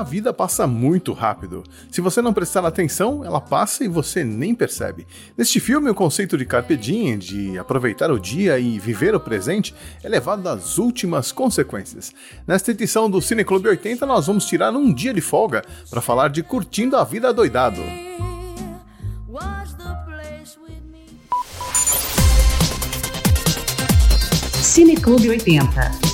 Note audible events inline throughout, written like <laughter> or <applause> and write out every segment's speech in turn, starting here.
a vida passa muito rápido. Se você não prestar atenção, ela passa e você nem percebe. Neste filme, o conceito de carpe diem, de aproveitar o dia e viver o presente, é levado às últimas consequências. Nesta edição do Cine Clube 80, nós vamos tirar um dia de folga para falar de curtindo a vida doidado. Cine Clube 80.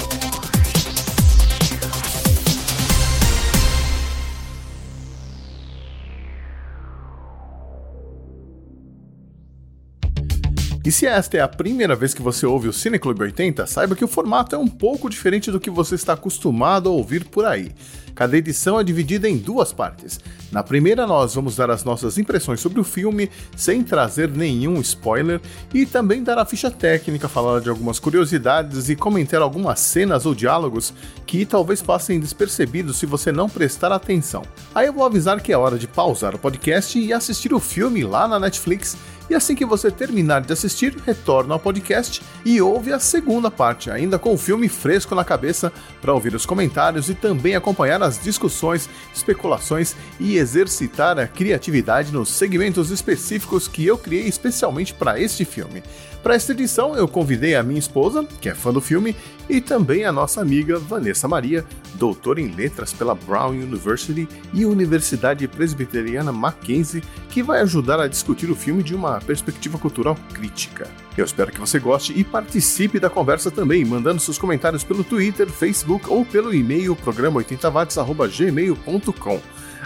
E se esta é a primeira vez que você ouve o Cine Clube 80, saiba que o formato é um pouco diferente do que você está acostumado a ouvir por aí. Cada edição é dividida em duas partes. Na primeira, nós vamos dar as nossas impressões sobre o filme, sem trazer nenhum spoiler, e também dar a ficha técnica, falar de algumas curiosidades e comentar algumas cenas ou diálogos que talvez passem despercebidos se você não prestar atenção. Aí eu vou avisar que é hora de pausar o podcast e assistir o filme lá na Netflix e assim que você terminar de assistir, retorna ao podcast e ouve a segunda parte, ainda com o filme fresco na cabeça, para ouvir os comentários e também acompanhar as discussões, especulações e exercitar a criatividade nos segmentos específicos que eu criei especialmente para este filme. Para esta edição, eu convidei a minha esposa, que é fã do filme, e também a nossa amiga Vanessa Maria, doutora em letras pela Brown University e Universidade Presbiteriana Mackenzie, que vai ajudar a discutir o filme de uma perspectiva cultural crítica. Eu espero que você goste e participe da conversa também, mandando seus comentários pelo Twitter, Facebook ou pelo e-mail programa80watts@gmail.com.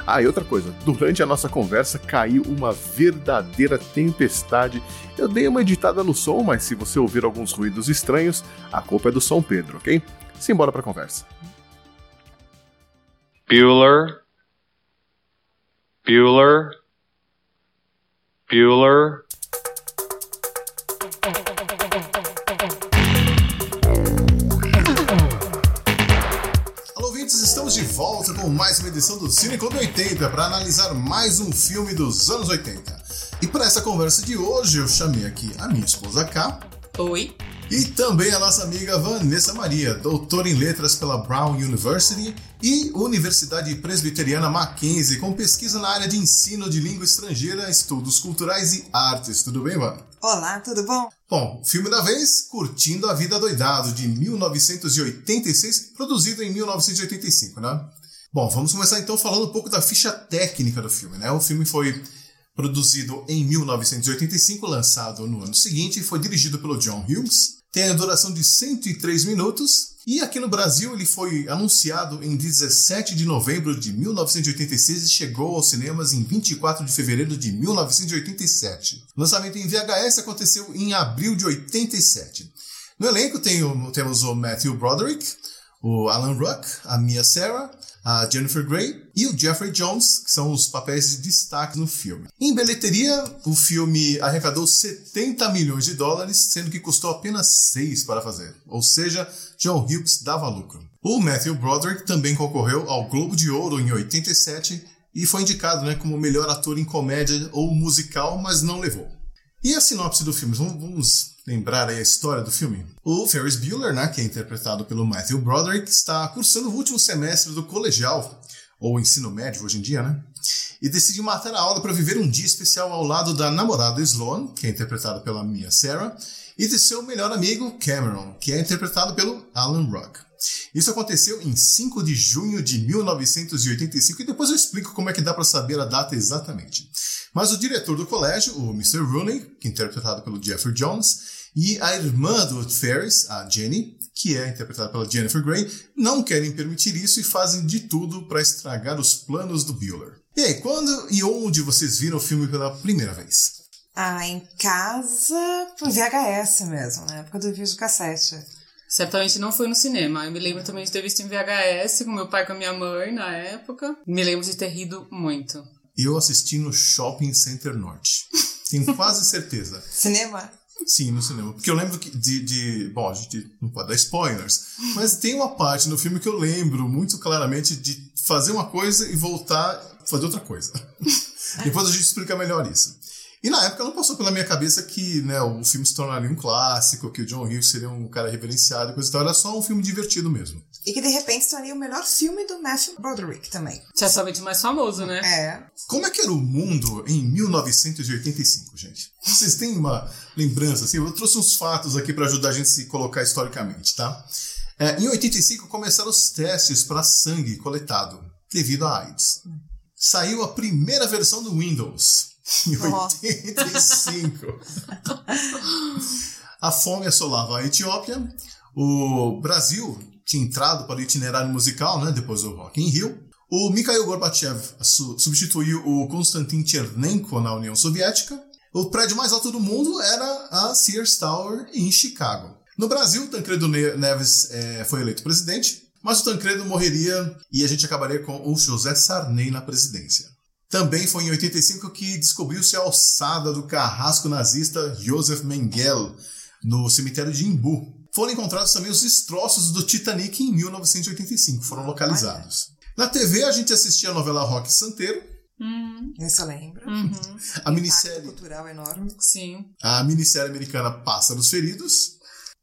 Ah, e outra coisa, durante a nossa conversa caiu uma verdadeira tempestade. Eu dei uma editada no som, mas se você ouvir alguns ruídos estranhos, a culpa é do São Pedro, ok? Simbora pra conversa. Bueller. Bueller. Bueller. estamos de volta com mais uma edição do Cine Clube 80 para analisar mais um filme dos anos 80. E para essa conversa de hoje eu chamei aqui a minha esposa K. Oi. E também a nossa amiga Vanessa Maria, doutora em letras pela Brown University e Universidade Presbiteriana Mackenzie, com pesquisa na área de ensino de língua estrangeira, estudos culturais e artes. Tudo bem, Van? Olá, tudo bom? Bom, filme da vez, Curtindo a Vida Doidado, de 1986, produzido em 1985, né? Bom, vamos começar então falando um pouco da ficha técnica do filme, né? O filme foi produzido em 1985, lançado no ano seguinte, foi dirigido pelo John Hughes, tem a duração de 103 minutos e aqui no Brasil ele foi anunciado em 17 de novembro de 1986 e chegou aos cinemas em 24 de fevereiro de 1987. O lançamento em VHS aconteceu em abril de 87. No elenco tem o, temos o Matthew Broderick, o Alan Ruck, a Mia Sarah, a Jennifer Grey e o Jeffrey Jones, que são os papéis de destaque no filme. Em bilheteria, o filme arrecadou 70 milhões de dólares, sendo que custou apenas 6 para fazer, ou seja, John Hughes dava lucro. O Matthew Broderick também concorreu ao Globo de Ouro em 87 e foi indicado né, como melhor ator em comédia ou musical, mas não levou. E a sinopse do filme? Vamos lembrar a história do filme? O Ferris Bueller, né, que é interpretado pelo Matthew Broderick, está cursando o último semestre do colegial, ou ensino médio hoje em dia, né? E decide matar a aula para viver um dia especial ao lado da namorada Sloan, que é interpretada pela Mia Sarah, e de seu melhor amigo Cameron, que é interpretado pelo Alan Ruck. Isso aconteceu em 5 de junho de 1985 e depois eu explico como é que dá para saber a data exatamente. Mas o diretor do colégio, o Mr. Rooney, é interpretado pelo Jeffrey Jones, e a irmã do Ferris, a Jenny, que é interpretada pela Jennifer Grey, não querem permitir isso e fazem de tudo para estragar os planos do Bueller. E aí, quando e onde vocês viram o filme pela primeira vez? Ah, em casa, por VHS mesmo, na época do vídeo cassete. Certamente não foi no cinema. Eu me lembro também de ter visto em VHS com meu pai e com a minha mãe na época. Me lembro de ter rido muito. Eu assisti no Shopping Center Norte. Tenho quase certeza. <laughs> Cinema? Sim, no cinema. Porque eu lembro que de, de. Bom, a gente não pode dar spoilers. Mas tem uma parte no filme que eu lembro muito claramente de fazer uma coisa e voltar fazer outra coisa. <laughs> Depois a gente explica melhor isso. E na época não passou pela minha cabeça que né, o filme se tornaria um clássico, que o John Hughes seria um cara reverenciado e coisa e tal. Era só um filme divertido mesmo. E que de repente se tornaria o melhor filme do Matthew Broderick também. Certamente o mais famoso, né? É. Como é que era o mundo em 1985, gente? Vocês têm uma lembrança? Assim, eu trouxe uns fatos aqui para ajudar a gente a se colocar historicamente, tá? É, em 85 começaram os testes para sangue coletado devido à AIDS. Saiu a primeira versão do Windows em Nossa. 85. a fome assolava a Etiópia. O Brasil tinha entrado para o itinerário musical, né, depois do Rock in Rio. O Mikhail Gorbachev su- substituiu o Konstantin Chernenko na União Soviética. O prédio mais alto do mundo era a Sears Tower em Chicago. No Brasil, Tancredo Ne- Neves eh, foi eleito presidente, mas o Tancredo morreria e a gente acabaria com o José Sarney na presidência. Também foi em 85 que descobriu-se a alçada do carrasco nazista Josef Mengele no cemitério de Imbu. Foram encontrados também os destroços do Titanic em 1985, foram localizados. Na TV a gente assistia a novela Rock Santeiro, Hum, Isso eu lembro. uhum, a minissérie, cultural enorme. sim. a minissérie americana Pássaros Feridos,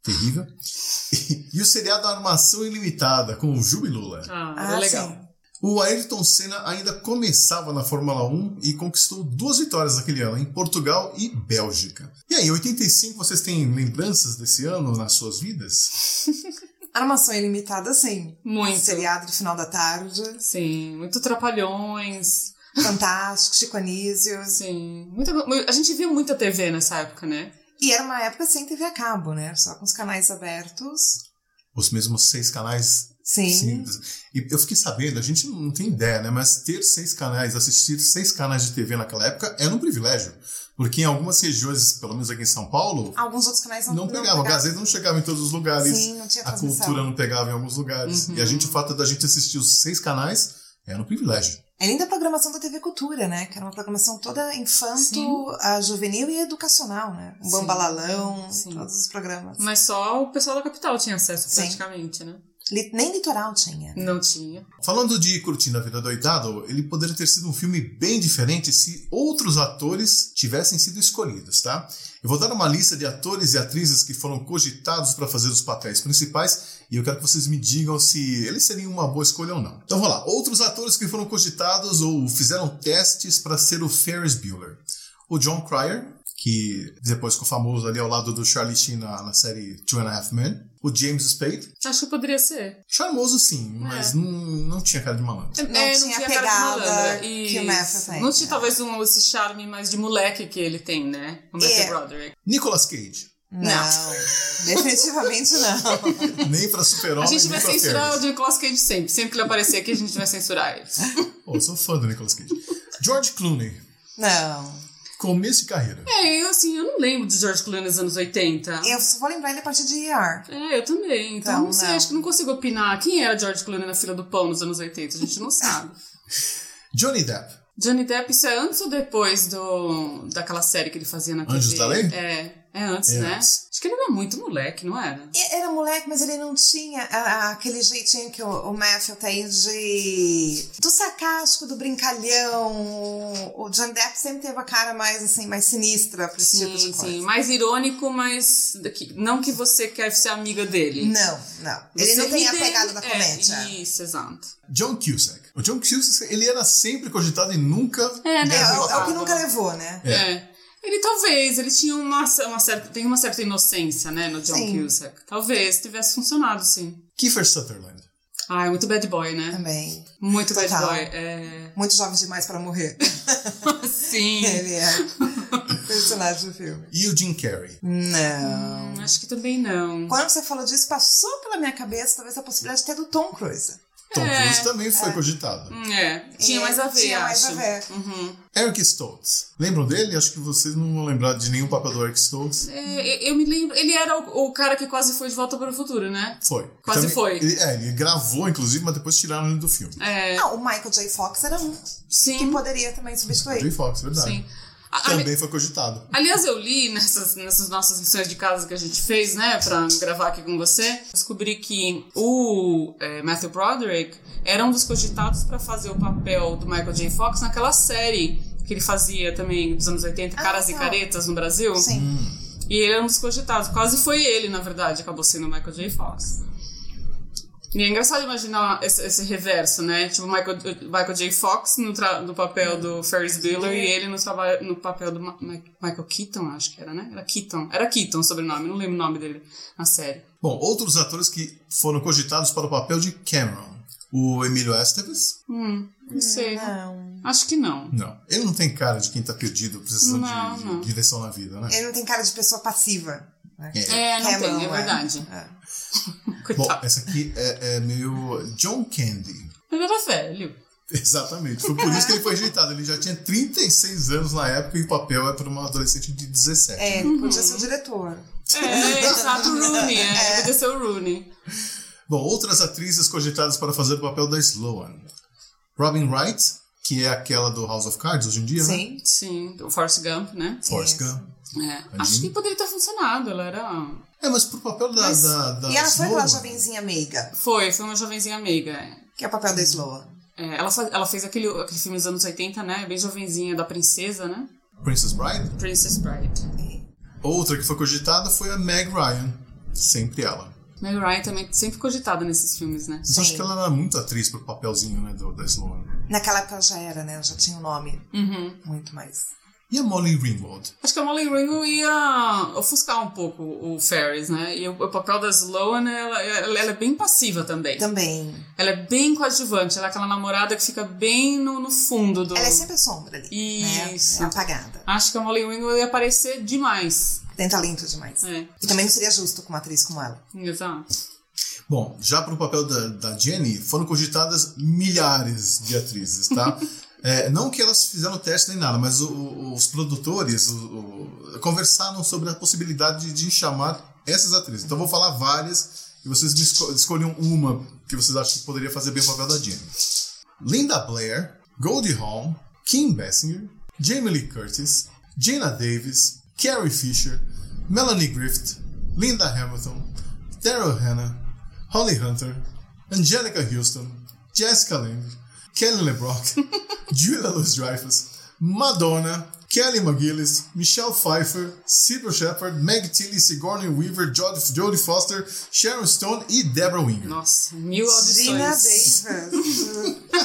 terrível, <laughs> e, o seriado Armação Ilimitada com o Jubilula. Ah, Ah, é legal. sim. O Ayrton Senna ainda começava na Fórmula 1 e conquistou duas vitórias naquele ano, em Portugal e Bélgica. E aí, em 85, vocês têm lembranças desse ano nas suas vidas? <laughs> Armação ilimitada, sim. Muito. Seriado de final da tarde. Sim, muito trapalhões. Fantástico, Chico Anísio. Sim, muita, a gente via muita TV nessa época, né? E era uma época sem TV a cabo, né? Só com os canais abertos. Os mesmos seis canais. Sim. E eu fiquei sabendo, a gente não tem ideia, né? Mas ter seis canais, assistir seis canais de TV naquela época era um privilégio. Porque em algumas regiões, pelo menos aqui em São Paulo, Alguns outros canais não, não pegava. A Gazeta não chegava em todos os lugares. Sim, não tinha a cultura não pegava em alguns lugares. E a gente, o fato da gente assistir os seis canais era um privilégio. Além da programação da TV Cultura, né? Que era uma programação toda infanto, Sim. a juvenil e educacional, né? Um Sim. bambalalão, Sim. todos os programas. Mas só o pessoal da capital tinha acesso, Sim. praticamente, né? Nem litoral tinha. Não tinha. Falando de Curtindo a Vida Doidado, ele poderia ter sido um filme bem diferente se outros atores tivessem sido escolhidos, tá? Eu vou dar uma lista de atores e atrizes que foram cogitados para fazer os papéis principais e eu quero que vocês me digam se eles seriam uma boa escolha ou não. Então vamos lá. Outros atores que foram cogitados ou fizeram testes para ser o Ferris Bueller. O John Cryer, que depois ficou famoso ali ao lado do Charlie Sheen na, na série Two and a Half Men. O James Spade. Acho que poderia ser. Charmoso sim, mas não, não tinha cara de malandro. Não tinha cara de pegada malandra. que o Isso. Matthew tem. Não tinha talvez um, esse charme mais de moleque que ele tem, né? O Matthew É. Broderick. Nicolas Cage. Não. <laughs> Definitivamente não. <laughs> Nem pra A super-homem, gente nem vai censurar o. Nicolas Cage sempre. Sempre que ele aparecer aqui, a gente vai censurar ele. Pô, eu sou fã do Nicolas Cage. George Clooney. Não. Começo de carreira. É, eu assim, eu não lembro de George Clooney nos anos 80. Eu só vou lembrar ele a partir de ER. É, eu também. Então, Então, não sei, não. acho que não consigo opinar. Quem era George Clooney na fila do pão nos anos 80? A gente não sabe. <laughs> Johnny Depp. Johnny Depp, isso é antes ou depois do, daquela série que ele fazia na TV? Anjos da Lei? É, é antes, É né? antes. Acho que ele era muito moleque, não era? Era moleque, mas ele não tinha a- a- aquele jeitinho que o, o Matthew tem de. do sarcástico, do brincalhão. O, o John Depp sempre teve a cara mais assim, mais sinistra pra esse tipo de Sim, coisa. sim. Mais irônico, mas não que você quer ser amiga dele. Não, não. Ele Você não tem a pegada da é, comédia. Isso, exato. John Cusack. O John Cusack, ele era sempre cogitado e nunca... É, né? É, é, o- é que nunca levou, né? É. Ele talvez, ele tinha uma, uma certa. Tem uma certa inocência, né, no John Sim. Cusack. Talvez tivesse funcionado, sim. Kiefer Sutherland. Ah, é muito bad boy, né? Também. Muito bad Total. boy. É. Muito jovem demais pra morrer. <laughs> Sim. ele é personagem do filme. E o Jim Carrey. Não. Hum, Acho que também não. Quando você falou disso, passou pela minha cabeça talvez a possibilidade até do Tom Cruise. Tom É. Cruise também foi cogitado. Hum, É, tinha É, mais a ver, tinha mais acho. a ver. Uhum. Eric Stoltz. Lembram dele? Acho que vocês não vão lembrar de nenhum papel do Eric Stoltz. É, eu me lembro. Ele era o, o cara que quase foi de volta para o futuro, né? Foi. Quase Também- foi. Ele, é, ele gravou, inclusive, mas depois tiraram ele do filme. É, Ah, o Michael J. Fox era um sim. que poderia também substituir. Jay Fox, verdade. Sim. Também foi cogitado. Aliás, eu li nessas, nessas nossas lições de casa que a gente fez, né, pra gravar aqui com você, descobri que o é, Matthew Broderick era um dos cogitados pra fazer o papel do Michael J. Fox naquela série que ele fazia também dos anos 80, Caras e tá. Caretas no Brasil. Sim. E ele era um dos cogitados. Quase foi ele, na verdade, acabou sendo o Michael J. Fox. E é engraçado imaginar esse, esse reverso, né? Tipo, Michael, Michael J. Fox no, tra- no papel do Ferris Bueller e ele no, no papel do Ma- Ma- Michael Keaton, acho que era, né? Era Keaton. Era Keaton o sobrenome, não lembro o nome dele na série. Bom, outros atores que foram cogitados para o papel de Cameron. O Emílio Estevez? Hum, não sei. Não. Acho que não. Não. Ele não tem cara de quem tá perdido, precisando Não, de, de não. direção na vida, né? Ele não tem cara de pessoa passiva. Né? É. É, não Cameron, tem, é verdade. É. <laughs> Bom, essa aqui é, é meio John Candy. Ele era velho. Exatamente. Foi por isso que ele foi rejeitado. Ele já tinha 36 anos na época e o papel é para uma adolescente de 17. É, ele podia ser o diretor. É, exato, o Rooney. É, podia ser o Rooney. Bom, outras atrizes cogitadas para fazer o papel da Sloan. Robin Wright, que é aquela do House of Cards hoje em dia, né? Sim. Sim, o Forrest Gump, né? Forrest Isso. Gump. É. Acho que poderia ter funcionado. Ela era. É, mas pro papel da, Mas- da, da E ela foi aquela Sloan, jovenzinha meiga, Foi, foi uma jovenzinha meiga. é. que é o papel da Sloan. É, ela, ela fez aquele, aquele filme dos anos 80, né? Bem jovenzinha, da princesa, né? Princess Bride. Princess Bride. Outra que foi cogitada foi a Meg Ryan. Sempre ela. Meg Ryan também sempre cogitada nesses filmes, né? Mas acho Sim. que ela era muito atriz pro papelzinho, né, do, da Sloan. Naquela época ela já era, né? Já tinha um nome Uhum. muito mais. E a Molly Ringwald? Acho que a Molly Ringo ia ofuscar um pouco o Ferris, né? E o, o papel da Sloan, ela, ela, ela é bem passiva também. Também. Ela é bem coadjuvante. Ela é aquela namorada que fica bem no, no fundo do... Ela é sempre a sombra ali. Isso. Né? É apagada. Acho que a Molly Ringo ia aparecer demais. Tem talento demais. É. E também não seria justo com uma atriz como ela. Exato. Bom, já pro papel da, da Jenny, foram cogitadas milhares de atrizes, tá? <laughs> É, não que elas fizeram teste nem nada, mas o- o- os produtores o- o- conversaram sobre a possibilidade de chamar essas atrizes. Então vou falar várias e vocês esco escolham uma que vocês acham que poderia fazer bem o papel da Jenny. Linda Blair, Goldie Hawn, Kim Basinger, Jamie Lee Curtis, Jaina Davis, Carrie Fisher, Melanie Griffith, Linda Hamilton, Daryl Hannah, Holly Hunter, Angelica Houston, Jessica Lange, Kelly LeBrock, <laughs> Julia Louis-Dreyfus, Madonna, Kelly McGillis, Michelle Pfeiffer, Sybil Shepherd, Meg Tilly, Sigourney Weaver, Jodie, Foster, Sharon Stone e Deborah Winger. Nossa, mil Gina audições. Davis. <laughs>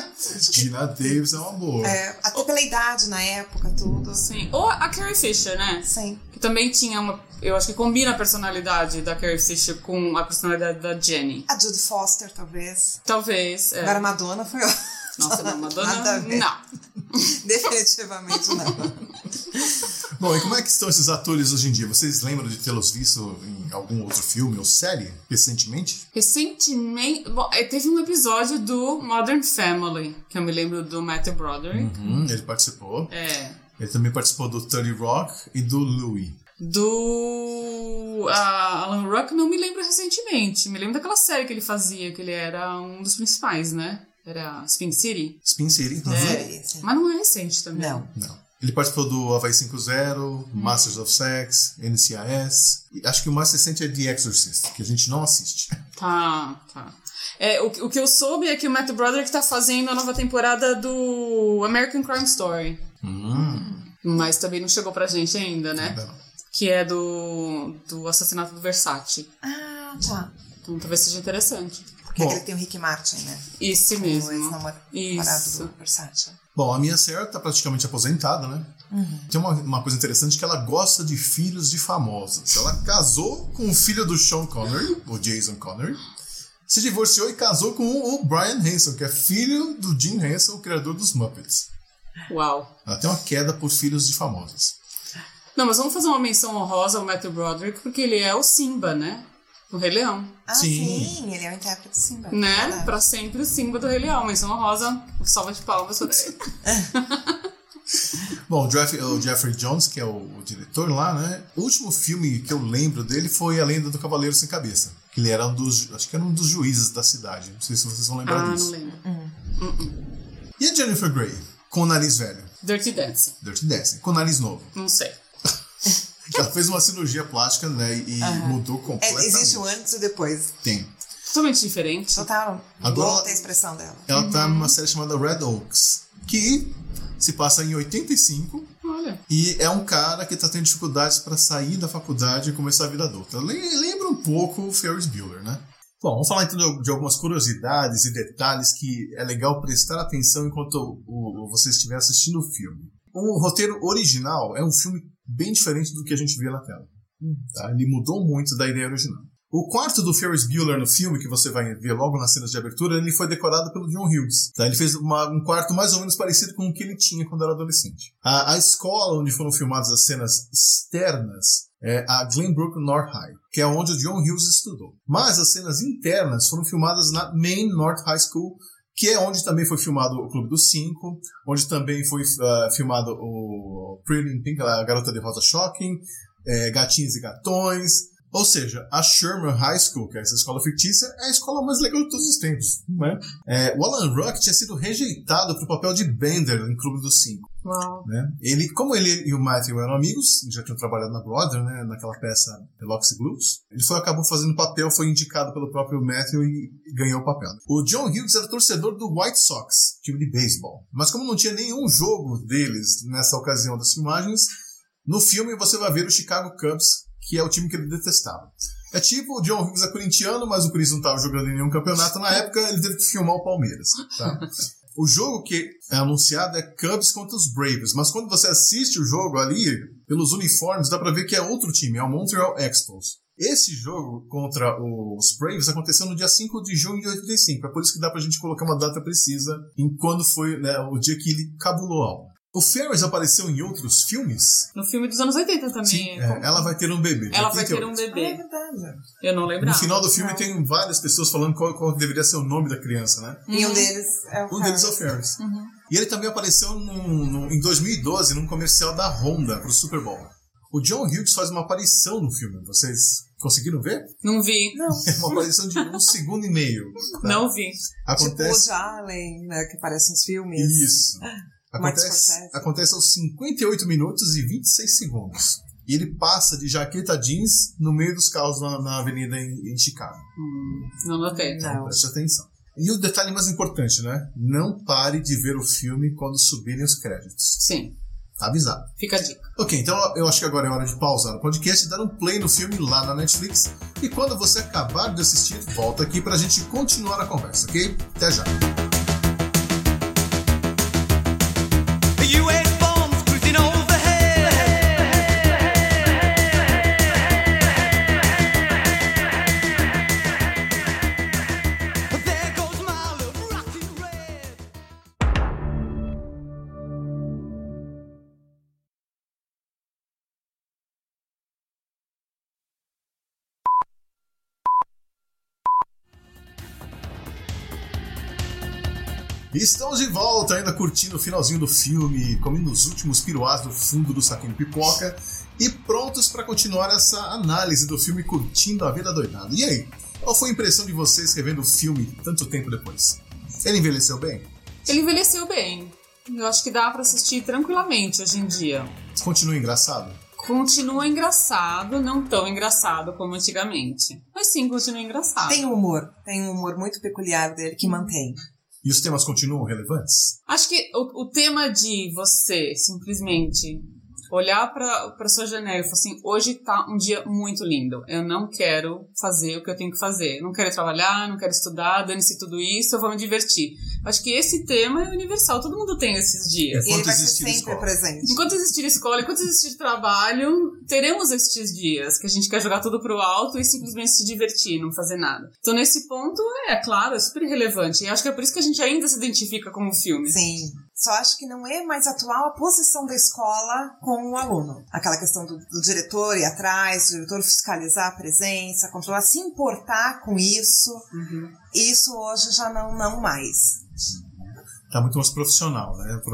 Gina Davis é uma boa. É, até pela idade na época, tudo. Sim. Ou a Carrie Fisher, né? Sim. Que também tinha uma. Eu acho que combina a personalidade da Carrie Fisher com a personalidade da Jenny. A Judy Foster, talvez. Talvez. É. Agora a Madonna foi. Nossa, não, <laughs> Nada a Madonna. ver. Não. <laughs> Definitivamente não. <laughs> Bom, e como é que estão esses atores hoje em dia? Vocês lembram de tê-los visto em algum outro filme ou série recentemente? Recentemente. Bom, é, teve um episódio do Modern Family, que eu me lembro do Matthew Broderick. Hum, ele participou. É. Ele também participou do 30 Rock e do Louis. Do a Alan Ruck, não me lembro recentemente. Me lembro daquela série que ele fazia, que ele era um dos principais, né? Era Spin City. Spin City. Uhum. É. Mas não é recente também. Não. Não. Ele participou do Havaí 5.0, Masters of Sex, NCIS. Acho que o mais recente é The Exorcist, que a gente não assiste. <laughs> Tá, tá. É, o, o que eu soube é que o Matt Broderick tá fazendo a nova temporada do American Crime Story. Mas também não chegou pra gente ainda, né? Ainda não. Que é do, do assassinato do Versace. Ah, tá. Então talvez seja interessante. Porque Bom. aquele tem o Rick Martin, né? Esse O mesmo. ex-namorado Isso. do Versace. Bom, a minha Sarah tá praticamente aposentada, né? Tem uma, uma coisa interessante que ela gosta de filhos de famosos. Ela casou com o filho do Sean Connery, o Jason Connery. Se divorciou e casou com o Brian Hanson, que é filho do Jim Henson, o criador dos Muppets. Uau. Ela tem uma queda por filhos de famosos. Não, mas vamos fazer uma menção honrosa ao Matthew Broderick, porque ele é o Simba, né? Do Rei Leão. Ah, Sim. sim, ele é o intérprete de Simba. Né? Verdade. Pra sempre o Simba do Rei Leão. Menção honrosa, salva de palmas pra ele. <laughs> Bom, o Jeff- o Jeffrey Jones, que é o, o diretor lá, né? O último filme que eu lembro dele foi A Lenda do Cavaleiro Sem Cabeça. Que ele era um dos. Acho que era um dos juízes da cidade. Não sei se vocês vão lembrar Ah, disso. não lembro. E a Jennifer Grey? Com o nariz velho. Dirty Dancing. Dirty Dancing. Com o nariz novo. Não sei. Ela fez uma cirurgia plástica, né? E mudou É, completamente. existe o antes e o depois. Tem. Totalmente diferente. Total. Agora- a expressão dela. Ela tá numa série chamada Red Oaks. Que Se passa em 85 Olha. e é um cara que tá tendo dificuldades para sair da faculdade e começar a vida adulta. Le- Lembra um pouco o Ferris Bueller, né? Bom, vamos falar então de- de algumas curiosidades e detalhes que é legal prestar atenção enquanto o- o- você estiver assistindo o filme. O roteiro original é um filme bem diferente do que a gente vê na tela. tá? Ele mudou muito da ideia original. O quarto do Ferris Bueller no filme, que você vai ver logo nas cenas de abertura, ele foi decorado pelo John Hughes. Tá? Ele fez uma- um quarto mais ou menos parecido com o que ele tinha quando era adolescente. A, a escola onde foram filmadas as cenas externas é a Glenbrook North High, que é onde o John Hughes estudou. Mas as cenas internas foram filmadas na Main North High School, que é onde também foi filmado o Clube dos Cinco, onde também foi ah, filmado o Pretty in Pink, a Garota de Rosa Shocking, é, Gatinhos e Gatões. Ou seja, a Sherman High School, que é essa escola fictícia, é a escola mais legal de todos os tempos. Né? É, o Alan Ruck tinha sido rejeitado para o papel de Bender em Clube dos Cinco. Uau. Né? Ele, como ele e o Matthew eram amigos, já tinham trabalhado na Broadway, né, naquela peça The Loxy Blues, ele foi, acabou fazendo o papel, foi indicado pelo próprio Matthew e ganhou o papel. O John Hughes era torcedor do White Sox, time de beisebol. Mas como não tinha nenhum jogo deles nessa ocasião das filmagens, no filme você vai ver o Chicago Cubs, que é o time que ele detestava. É tipo, o John Hughes é corintiano, mas o Corinthians não estava jogando em nenhum campeonato na época, ele teve que filmar o Palmeiras. Tá? <laughs> O jogo que é anunciado é Cubs contra os Braves, mas quando você assiste o jogo ali, pelos uniformes, dá pra ver que é outro time, é o Montreal Expos. Esse jogo contra os Braves aconteceu no dia 5 de junho de 85, é por isso que dá pra gente colocar uma data precisa em quando foi né, o dia que ele cabulou a aula. O Ferris apareceu em outros filmes? No filme dos anos 80 também. Sim, é, ela vai ter um bebê. Ela vai ter 88. um Ah, é bebê. verdade. Eu não lembrava. No final do filme Não. tem várias pessoas falando qual, qual deveria ser o nome da criança, né? E um deles é o Um deles é o Ferris. Ferris. E ele também apareceu num- num- em 2012 num comercial da Honda pro Super Bowl. O John Hughes faz uma aparição no filme. Vocês conseguiram ver? Não vi. Não. <laughs> É uma aparição de um segundo e meio. tá? Não vi. Tipo o Acontece. Allen, né, que aparece nos filmes. Isso. Martin Acontece, acontece aos 58 minutos e 26 segundos. E ele passa de jaqueta jeans no meio dos carros na, na avenida em, em Chicago. Hum, não notei. Não. Preste atenção. E o detalhe mais importante, né? Não pare de ver o filme quando subirem os créditos. Sim. Tá avisado. Fica a dica. Ok, então eu acho que agora é hora de pausar o podcast e dar um play no filme lá na Netflix. E quando você acabar de assistir, volta aqui pra gente continuar a conversa, ok? Até já. E estamos de volta, ainda curtindo o finalzinho do filme, comendo os últimos piruás do fundo do saquinho de pipoca e prontos para continuar essa análise do filme Curtindo a Vida Doidada. E aí, qual foi a impressão de vocês revendo o filme tanto tempo depois? Ele envelheceu bem? Ele envelheceu bem. Eu acho que dá pra assistir tranquilamente hoje em dia. Continua engraçado? Continua engraçado, não tão engraçado como antigamente. Mas sim, continua engraçado. Tem um humor. Tem um humor muito peculiar dele que mantém. E os temas continuam relevantes? Acho que o, o tema de você simplesmente olhar pra, pra sua janela e falar assim: hoje tá um dia muito lindo. Eu não quero fazer o que eu tenho que fazer. Não quero trabalhar, não quero estudar, dane-se tudo isso, eu vou me divertir. Acho que esse tema é universal, todo mundo tem esses dias. E ele Enquanto vai ser existir sempre escola. presente. Enquanto existir escola, enquanto existir trabalho, teremos estes dias que a gente quer jogar tudo pro alto e simplesmente se divertir, não fazer nada. Então, nesse ponto, é claro, é super relevante. E acho que é por isso que a gente ainda se identifica com o filme. Sim. Só acho que não é mais atual a posição da escola com o aluno. Aquela questão do, do diretor ir atrás, do diretor fiscalizar a presença, controlar, se importar com isso. Isso hoje já não, não mais. Tá muito mais profissional, né? O,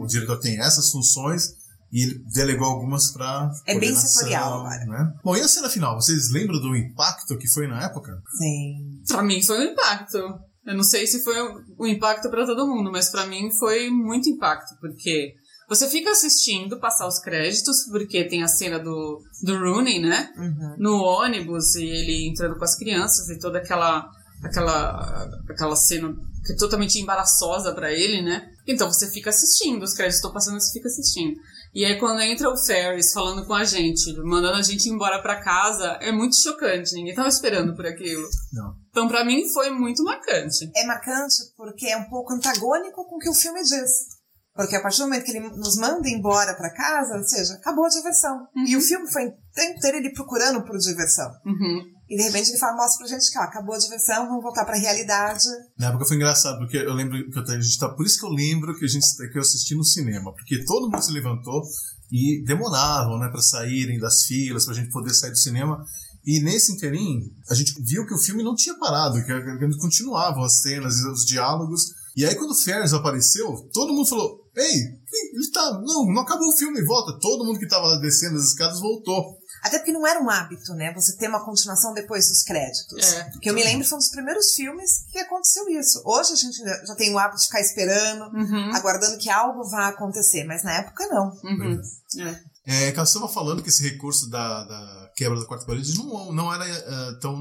o- o diretor tem essas funções e ele delegou algumas para É bem setorial agora. Né? Bom, e a cena final? Vocês lembram do impacto que foi na época? Sim. Pra mim foi um impacto. Eu não sei se foi um impacto pra todo mundo, mas pra mim foi muito impacto, porque você fica assistindo passar os créditos, porque tem a cena do, do Rooney, né? Uhum. No ônibus e ele entrando com as crianças e toda aquela aquela aquela cena que é totalmente embaraçosa pra ele, né? Então você fica assistindo, os créditos estão passando, você fica assistindo. E aí quando entra o Ferris falando com a gente, mandando a gente embora pra casa, é muito chocante. Ninguém tava esperando por aquilo. Não. Então pra mim foi muito marcante. É marcante porque é um pouco antagônico com o que o filme diz. Porque a partir do momento que ele nos manda embora pra casa, ou seja, acabou a diversão. E o filme foi o tempo inteiro ele procurando por diversão. Uhum. E de repente ele fala, mostra pra gente que ó, acabou a diversão, vamos voltar pra realidade. Na época foi engraçado, porque eu lembro que eu, a gente tá, por isso que eu lembro que a gente que eu assisti no cinema, porque todo mundo se levantou e demoravam, né, para saírem das filas, pra gente poder sair do cinema. E nesse interim, a gente viu que o filme não tinha parado, que, que continuavam as cenas e os diálogos. E aí quando o Ferris apareceu, todo mundo falou: "Ei, ele tá, não, não acabou o filme, volta". Todo mundo que tava descendo as escadas voltou. Até porque não era um hábito, né? Você ter uma continuação depois dos créditos. É. Porque eu me lembro, foi um dos primeiros filmes que aconteceu isso. Hoje a gente já tem o hábito de ficar esperando, Uhum. aguardando que algo vá acontecer, mas na época não. Uhum. É. É, que eu estava falando que esse recurso da, da quebra da quarta parede não, não era eh, tão.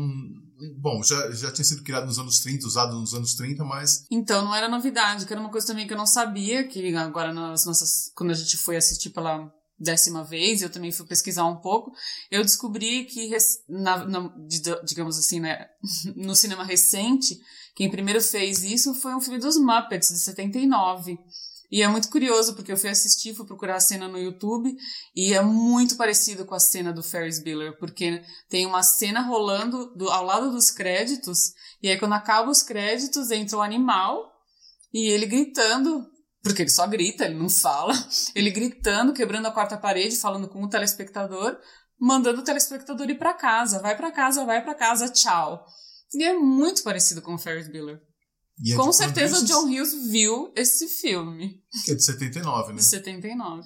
Bom, já, já tinha sido criado nos anos 30, usado nos anos 30, mas Então, não era novidade, que era uma coisa também que eu não sabia, que agora nas nossas. Quando a gente foi assistir pela décima vez, eu também fui pesquisar um pouco, eu descobri que, na, na- di- digamos assim, né, <laughs> no cinema recente, quem primeiro fez isso foi um filme dos Muppets, de 79. E é muito curioso, porque eu fui assistir, fui procurar a cena no YouTube, e é muito parecido com a cena do Ferris Bueller, porque tem uma cena rolando do- ao lado dos créditos, e aí quando acaba os créditos, entra o animal, e ele gritando, porque ele só grita, ele não fala, ele gritando, quebrando a quarta parede, falando com o telespectador, mandando o telespectador ir pra casa, vai pra casa, vai pra casa, tchau. E é muito parecido com o Ferris Bueller. é Com certeza o? John Hughes viu esse filme, que é de 79, né? de 79.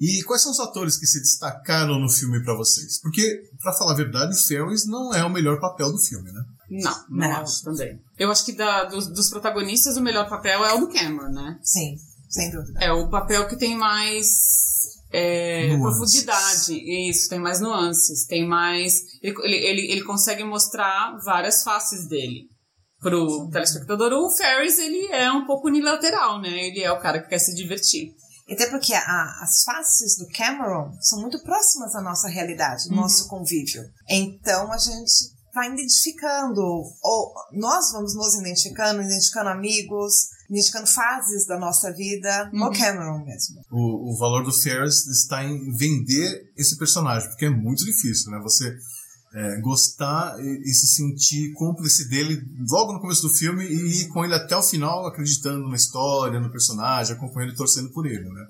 E quais são os atores que se destacaram no filme pra vocês? Porque, pra falar a verdade, o Ferris não é o melhor papel do filme, né? Não, não, acho também. Eu acho que da- dos, dos protagonistas o melhor papel é o do Cameron, né? Sim, sem dúvida. É o papel que tem mais é, profundidade. Isso, tem mais nuances, tem mais. Ele, ele, ele, consegue mostrar várias faces dele pro telespectador. O Ferris, ele é um pouco unilateral, né? Ele é o cara que quer se divertir. Até porque a- as faces do Cameron são muito próximas à nossa realidade, do nosso convívio. Então a gente vai identificando, ou nós vamos nos identificando, identificando amigos, identificando fases da nossa vida no Cameron mesmo. O, o valor do Ferris está em vender esse personagem, porque é muito difícil, né? Você é, gostar e, e se sentir cúmplice dele logo no começo do filme e ir com ele até o final, acreditando na história, no personagem, acompanhando e torcendo por ele, né?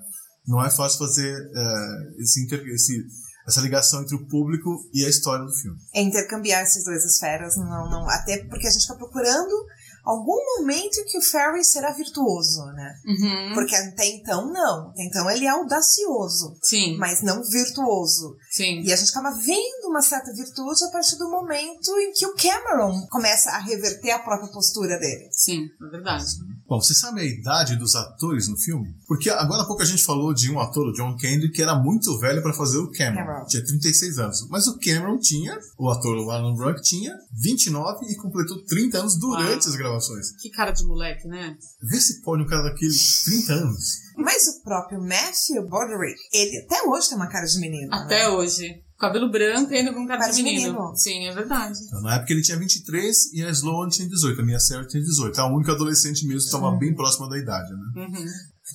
Não é fácil fazer é, esse, esse- essa ligação entre o público e a história do filme. É intercambiar essas duas esferas, não, não, até porque a gente está procurando algum momento em que o Ferry será virtuoso, né? Uhum. Porque até então não. Até então ele é audacioso, Sim, mas não virtuoso. sim. E a gente acaba vendo uma certa virtude a partir do momento em que o Cameron começa a reverter a própria postura dele. Sim, é verdade. Bom, você sabe a idade dos atores no filme? Porque agora há pouco a gente falou de um ator, o John Candy, que era muito velho para fazer o Cameron. Cameron. Tinha 36 anos. Mas o Cameron tinha, o ator o Alan Ruck tinha 29 e completou 30 anos durante Uau. as gravações. Que cara de moleque, né? Vê se pode um cara daquele 30 anos. Mas o próprio Matthew Broderick, ele até hoje tem uma cara de menino. Até né? hoje. Cabelo branco e ainda com cara de menino. menino. Sim, é verdade. Então, na época ele tinha 23 e a Sloan tinha 18. A minha Sarah tinha 18. A única adolescente mesmo que estava bem próxima da idade, né? Uhum.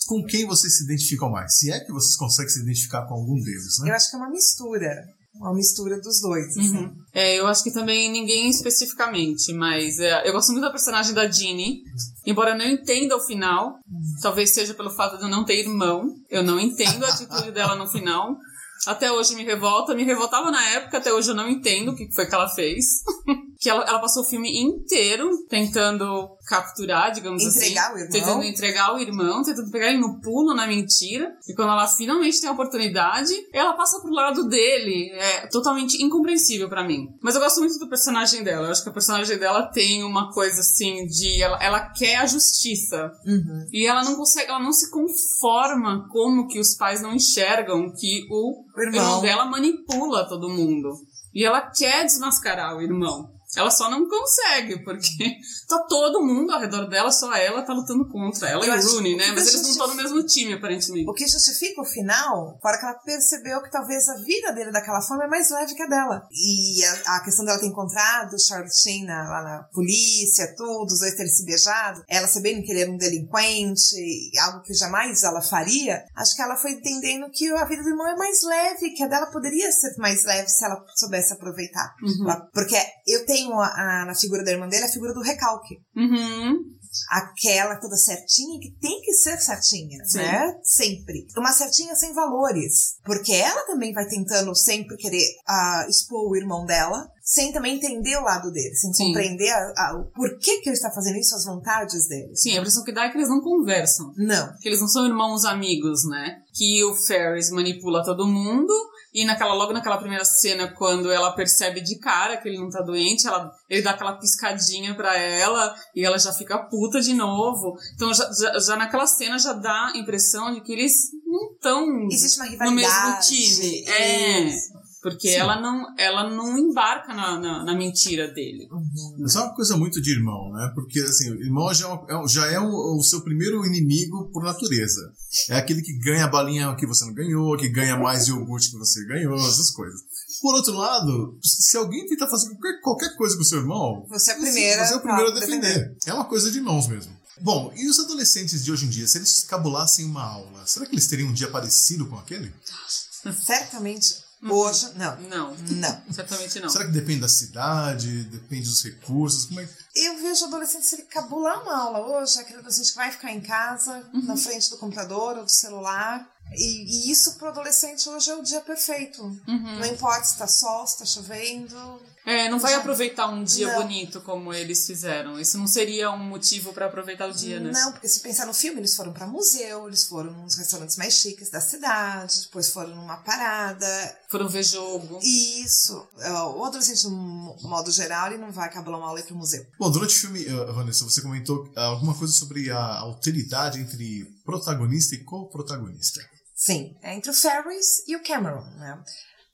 Com quem vocês se identificam mais? Se é que vocês conseguem se identificar com algum deles, né? Eu acho que é uma mistura. Uma mistura dos dois, assim. Uhum. É, eu acho que também ninguém especificamente, mas é, eu gosto muito da personagem da Jeannie, embora eu não entenda o final, talvez seja pelo fato de eu não ter irmão, eu não entendo a atitude dela no final. Até hoje me revolta, me revoltava na época, até hoje eu não entendo o que foi que ela fez. <laughs> que ela, ela passou o filme inteiro tentando capturar, digamos Entregar assim. o irmão. Tentando entregar o irmão, tentando pegar ele no pulo, na mentira. E quando ela finalmente tem a oportunidade, ela passa pro lado dele. É totalmente incompreensível pra mim. Mas eu gosto muito do personagem dela. Eu acho que a personagem dela tem uma coisa assim de. Ela, ela quer a justiça. Uhum. E ela não consegue, ela não se conforma como que os pais não enxergam que o O irmão irmão. dela manipula todo mundo. E ela quer desmascarar o irmão. Ela só não consegue, porque <laughs> tá todo mundo ao redor dela, só ela tá lutando contra. Ela Eu e o Rooney, né? Mas eles não estão no mesmo time, aparentemente. O que justifica o final, fora que ela percebeu que talvez a vida dele daquela forma é mais leve que a dela. E a, a questão dela ter encontrado o Charlie Sheen na- lá na polícia, tudo, os dois terem se beijado, ela sabendo que ele era um delinquente, algo que jamais ela faria, acho que ela foi entendendo que a vida do irmão é mais leve, que a dela poderia ser mais leve se ela soubesse aproveitar. Ela- Porque eu tenho a- a- na figura da irmã dele a figura do recalque Uhum. aquela toda certinha que tem que ser certinha, Sim. né? Sempre. Uma certinha sem valores. Porque ela também vai tentando sempre querer ah, expor o irmão dela, sem também entender o lado dele, sem Sim. compreender a- a- o porquê que ele está fazendo isso, as vontades dele. Sim, a impressão que dá é que eles não conversam. Não. Que eles não são irmãos amigos, né? Que o Ferris manipula todo mundo. E naquela, logo naquela primeira cena, quando ela percebe de cara que ele não tá doente, ela, ele dá aquela piscadinha pra ela e ela já fica puta de novo. Então já, já, já naquela cena já dá a impressão de que eles não estão no mesmo time. É. Isso. Porque ela não, ela não embarca na, na, na mentira dele. Isso é uma coisa muito de irmão, né? Porque, assim, o irmão já é, é já é o, o seu primeiro inimigo por natureza. É aquele que ganha a balinha que você não ganhou, que ganha mais iogurte que você ganhou, essas coisas. Por outro lado, se alguém tentar fazer qualquer, qualquer coisa com o seu irmão, Você é a primeira você é o primeiro a pra defender. É uma coisa de irmãos mesmo. Bom, e os adolescentes de hoje em dia, se eles cabulassem uma aula, será que eles teriam um dia parecido com aquele? Certamente. Hoje, não. Não. Não. Certamente não. Será que depende da cidade, depende dos recursos? Como é que... Eu vejo adolescente, se ele cabular uma aula hoje, é aquele adolescente que vai ficar em casa, Uhum. na frente do computador ou do celular. E, e isso pro adolescente hoje é o dia perfeito. Uhum. Não importa se tá sol, se tá chovendo. É, não vai aproveitar um dia Não. bonito como eles fizeram. Isso não seria um motivo pra aproveitar o dia, né? Não, porque se pensar no filme, eles foram pra museu, eles foram nos restaurantes mais chiques da cidade, depois foram numa parada. Foram ver jogo. Isso, é, o adolescente, no modo geral, ele não vai cabular uma aula e ir pro museu. Bom, durante o filme, uh, Vanessa, você comentou ah, alguma coisa sobre a alteridade entre protagonista e co-protagonista. Sim, é entre o Ferris e o Cameron, né?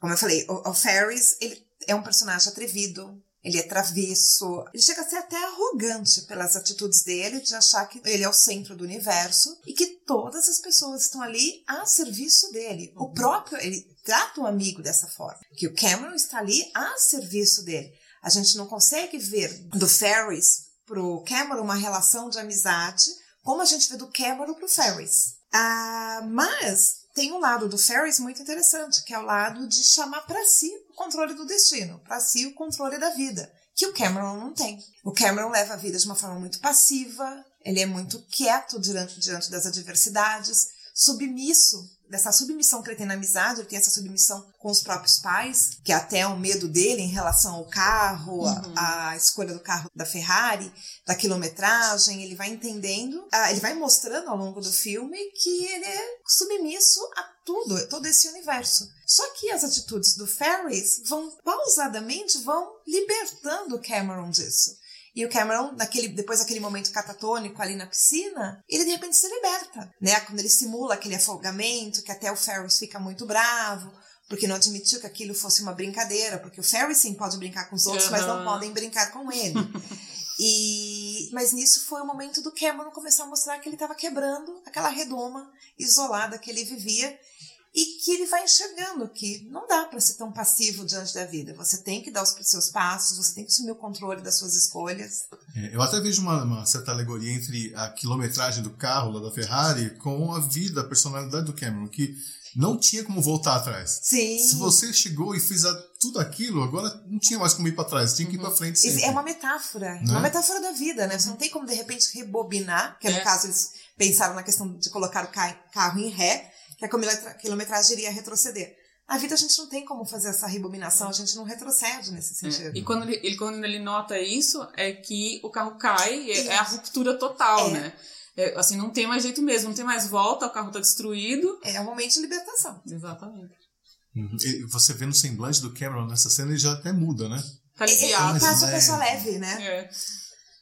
Como eu falei, o, o Ferris, ele é um personagem atrevido, ele é travesso, ele chega a ser até arrogante pelas atitudes dele, de achar que ele é o centro do universo e que todas as pessoas estão ali a serviço dele. O próprio, ele trata o amigo dessa forma, que o Cameron está ali a serviço dele. A gente não consegue ver do Ferris pro Cameron uma relação de amizade como a gente vê do Cameron pro Ferris. Ah, mas tem um lado do Ferris muito interessante, que é o lado de chamar para si o controle do destino, para si o controle da vida, que o Cameron não tem. O Cameron leva a vida de uma forma muito passiva, ele é muito quieto diante, diante das adversidades, submisso, dessa submissão que ele tem na amizade, ele tem essa submissão com os próprios pais, que é até o medo dele em relação ao carro, a, a escolha do carro da Ferrari, da quilometragem, ele vai entendendo, ah, ele vai mostrando ao longo do filme que ele é submisso a tudo, todo esse universo. Só que as atitudes do Ferris vão pausadamente vão libertando o Cameron disso. E o Cameron, naquele, depois daquele momento catatônico ali na piscina, ele de repente se liberta, né? Quando ele simula aquele afogamento, que até o Ferris fica muito bravo, porque não admitiu que aquilo fosse uma brincadeira, porque o Ferris sim pode brincar com os outros, mas não podem brincar com ele. E, mas nisso foi o momento do Cameron começar a mostrar que ele estava quebrando aquela redoma isolada que ele vivia e que ele vai enxergando que não dá para ser tão passivo diante da vida. Você tem que dar os seus passos, você tem que assumir o controle das suas escolhas. É, eu até vejo uma, uma certa alegoria entre a quilometragem do carro lá da Ferrari com a vida, a personalidade do Cameron, que não tinha como voltar atrás. Sim. Se você chegou e fez a- tudo aquilo, agora não tinha mais como ir para trás, tinha que ir para frente Isso sempre. É uma metáfora, Né? uma metáfora da vida, né? Você não tem como de repente rebobinar, que no É. caso eles pensaram na questão de colocar o ca- carro em ré, que a quilometra- quilometragem iria retroceder. A vida a gente não tem como fazer essa rebobinação, a gente não retrocede nesse sentido. É. E quando ele, ele- quando ele nota isso, é que o carro cai, é, é a ruptura total, É. né? É, assim, não tem mais jeito mesmo, não tem mais volta, o carro tá destruído. É um momento de libertação. Exatamente. Uhum. E você vê no semblante do Cameron nessa cena, ele já até muda, né? Tá Ele, ele aliviado. passa a leve. pessoa leve, né? É.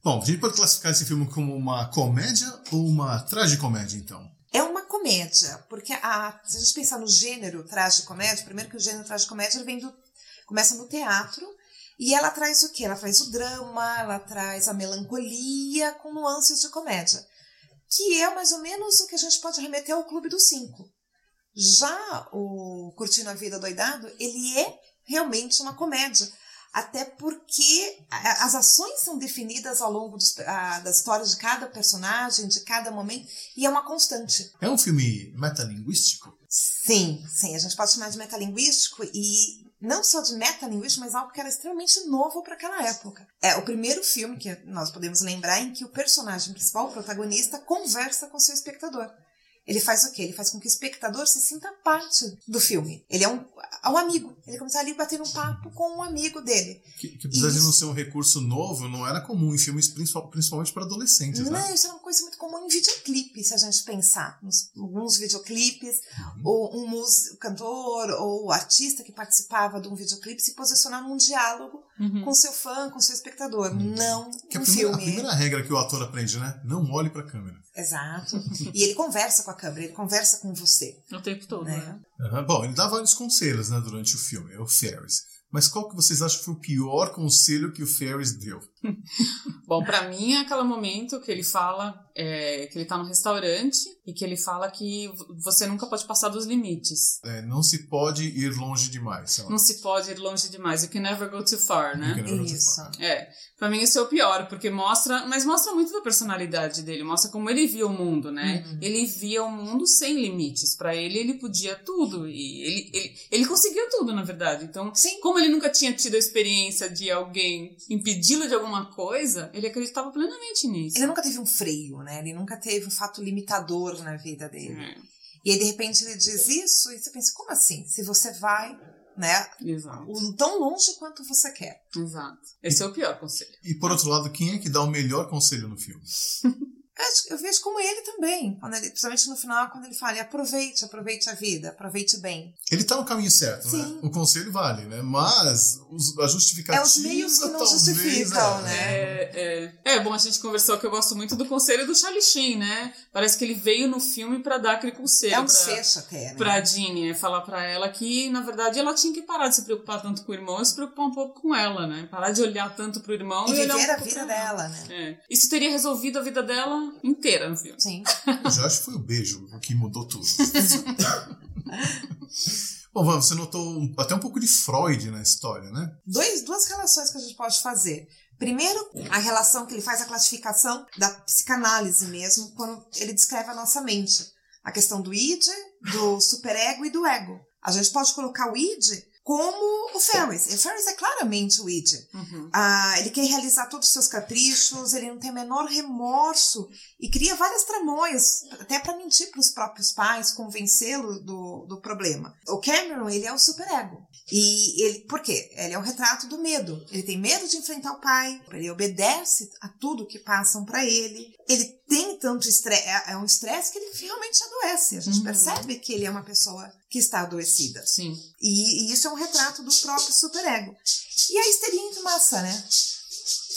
Bom, a gente pode classificar esse filme como uma comédia ou uma tragicomédia, então? É uma comédia, porque a, se a gente pensar no gênero tragicomédia, primeiro que o gênero tragicomédia ele vem do, começa no teatro E ela traz o quê? Ela traz o drama, ela traz a melancolia com nuances de comédia. Que é mais ou menos o que a gente pode remeter ao Clube dos Cinco. Já o Curtindo a Vida Doidado, ele é realmente uma comédia. Até porque as ações são definidas ao longo dos, a, das histórias de cada personagem, de cada momento, e é uma constante. É um filme metalinguístico? Sim, sim, a gente pode chamar de metalinguístico e não só de metalinguístico, mas algo que era extremamente novo para aquela época. É o primeiro filme que nós podemos lembrar em que o personagem principal, o protagonista, conversa com seu espectador. Ele faz o quê? Ele faz com que o espectador se sinta parte do filme. Ele é um, é um amigo. Ele começa ali a bater um papo com um amigo dele. Que, que apesar de Isso. não ser um recurso novo, não era comum em filmes principal- principalmente para adolescentes, Não, né? isso é uma coisa muito comum em videoclipe, se a gente pensar. Nos, alguns videoclipes, Uhum. ou um músico, cantor ou artista que participava de um videoclipe se posicionar num diálogo Uhum. com seu fã, com seu espectador. Não Que a um primeira, a filme. primeira regra que o ator aprende, né? Não olhe pra câmera. Exato. <laughs> E ele conversa com a câmera, ele conversa com você. O tempo todo, Né? né? Aham. Bom, ele dá vários conselhos, né, durante o filme, é o Ferris. Mas qual que vocês acham que foi o pior conselho que o Ferris deu? <laughs> Bom, pra mim é aquele momento que ele fala é, que ele tá no restaurante e que ele fala que você nunca pode passar dos limites. É, não se pode ir longe demais. Não se pode ir longe demais. You can never go too far, né? Isso. far. É, pra mim esse é o pior, porque mostra, mas mostra muito da personalidade dele, mostra como ele via o mundo, né? Uhum. Ele via o mundo sem limites. Pra ele, ele podia tudo e ele, ele, ele conseguiu tudo, na verdade. Então, Sim. como ele nunca tinha tido a experiência de alguém impedi-lo de alguma coisa, ele acreditava plenamente nisso. Ele nunca teve um freio, né? Ele nunca teve um fato limitador na vida dele. É, E aí, de repente, ele diz isso e você pensa, como assim? Se você vai, né, exato, tão longe quanto você quer. exato. Esse é o pior conselho. E por outro lado, quem é que dá o melhor conselho no filme? <laughs> Eu, vejo como ele também, quando ele, principalmente no final, quando ele fala, aproveite, aproveite a vida, aproveite bem. Ele tá no caminho certo, né? Sim. O conselho vale, né? Mas os- a justificativa É os meios que não talvez, justificam, é. né? É, é, é, bom, a gente conversou que eu gosto muito do conselho do Charlie Sheen, né? Parece que ele veio no filme pra dar aquele conselho. É um desfecho até, né? pra Jeannie, é falar pra ela que, na verdade, ela tinha que parar de se preocupar tanto com o irmão e se preocupar um pouco com ela, né? Parar de olhar tanto pro irmão E e, olhar um viver a vida dela, né? É. Isso teria resolvido a vida dela inteira no filme. Sim. Eu acho que foi o beijo que mudou tudo. <laughs> Bom, Van, você notou até um pouco de Freud na história, né? Dois, duas relações que a gente pode fazer. Primeiro, a relação que ele faz a classificação da psicanálise mesmo, quando ele descreve a nossa mente. A questão do id, do superego e do ego. A gente pode colocar o id como o Ferris. E o Ferris é claramente o id. Uhum. Ah, ele quer realizar todos os seus caprichos, ele não tem o menor remorso e cria várias tramóias, até para mentir para os próprios pais, convencê-lo do, do problema. O Cameron, ele é o superego. E ele, por quê? Ele é o retrato do medo. Ele tem medo de enfrentar o pai, ele obedece a tudo que passam para ele. Ele tem tanto estresse, é, é um estresse que ele realmente adoece. A gente Uhum. percebe que ele é uma pessoa que está adoecida. Sim. E, e isso é um retrato do próprio superego. E a histeria em massa, né?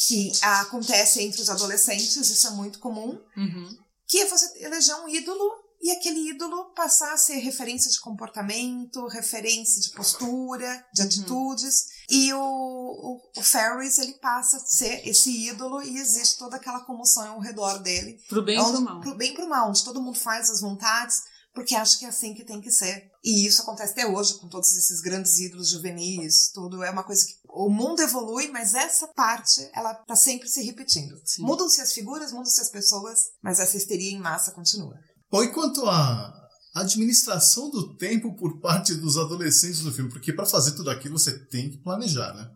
Que acontece entre os adolescentes, isso é muito comum, Uhum. que é você eleger um ídolo e aquele ídolo passar a ser referência de comportamento, referência de postura, de atitudes. E o, o, o Ferris, ele passa a ser esse ídolo e existe toda aquela comoção ao redor dele. Pro bem e pro mal. pro bem e pro mal, onde todo mundo faz as vontades, porque acha que é assim que tem que ser. E isso acontece até hoje com todos esses grandes ídolos juvenis, tudo é uma coisa que o mundo evolui, mas essa parte ela tá sempre se repetindo. Mudam-se as figuras, mudam-se as pessoas, mas essa histeria em massa continua. Bom, e quanto administração do tempo por parte dos adolescentes do filme? Porque para fazer tudo aquilo você tem que planejar, né?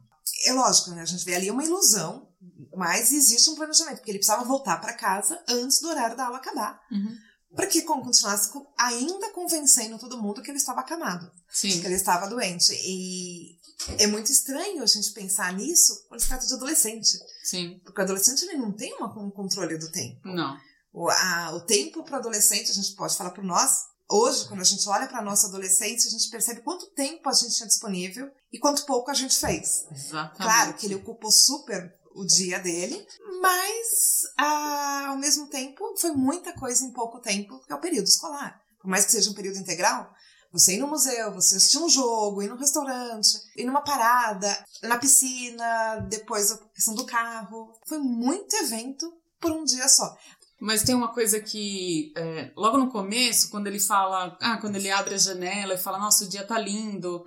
É lógico, né? A gente vê ali uma ilusão, mas existe um planejamento, porque ele precisava voltar para casa antes do horário da aula acabar. Uhum. Para que como continuasse co- ainda convencendo todo mundo que ele estava acamado. Sim. que ele estava doente. E é muito estranho a gente pensar nisso quando se trata de adolescente. Sim. Porque o adolescente ele não tem uma, um controle do tempo. Não. O, a- o tempo para o adolescente, a gente pode falar para nós, hoje, quando a gente olha para a nossa adolescência, a gente percebe quanto tempo a gente tinha disponível e quanto pouco a gente fez. Exatamente. Claro que ele ocupou super o dia dele, mas ah, ao mesmo tempo foi muita coisa em pouco tempo, que é o período escolar. Por mais que seja um período integral, Você ir no museu, você assistir um jogo, ir num restaurante, ir numa parada, na piscina, depois a questão do carro. Foi muito evento por um dia só. Mas tem uma coisa que, é, logo no começo, quando ele fala, ah, quando ele abre a janela e fala, nossa, o dia tá lindo,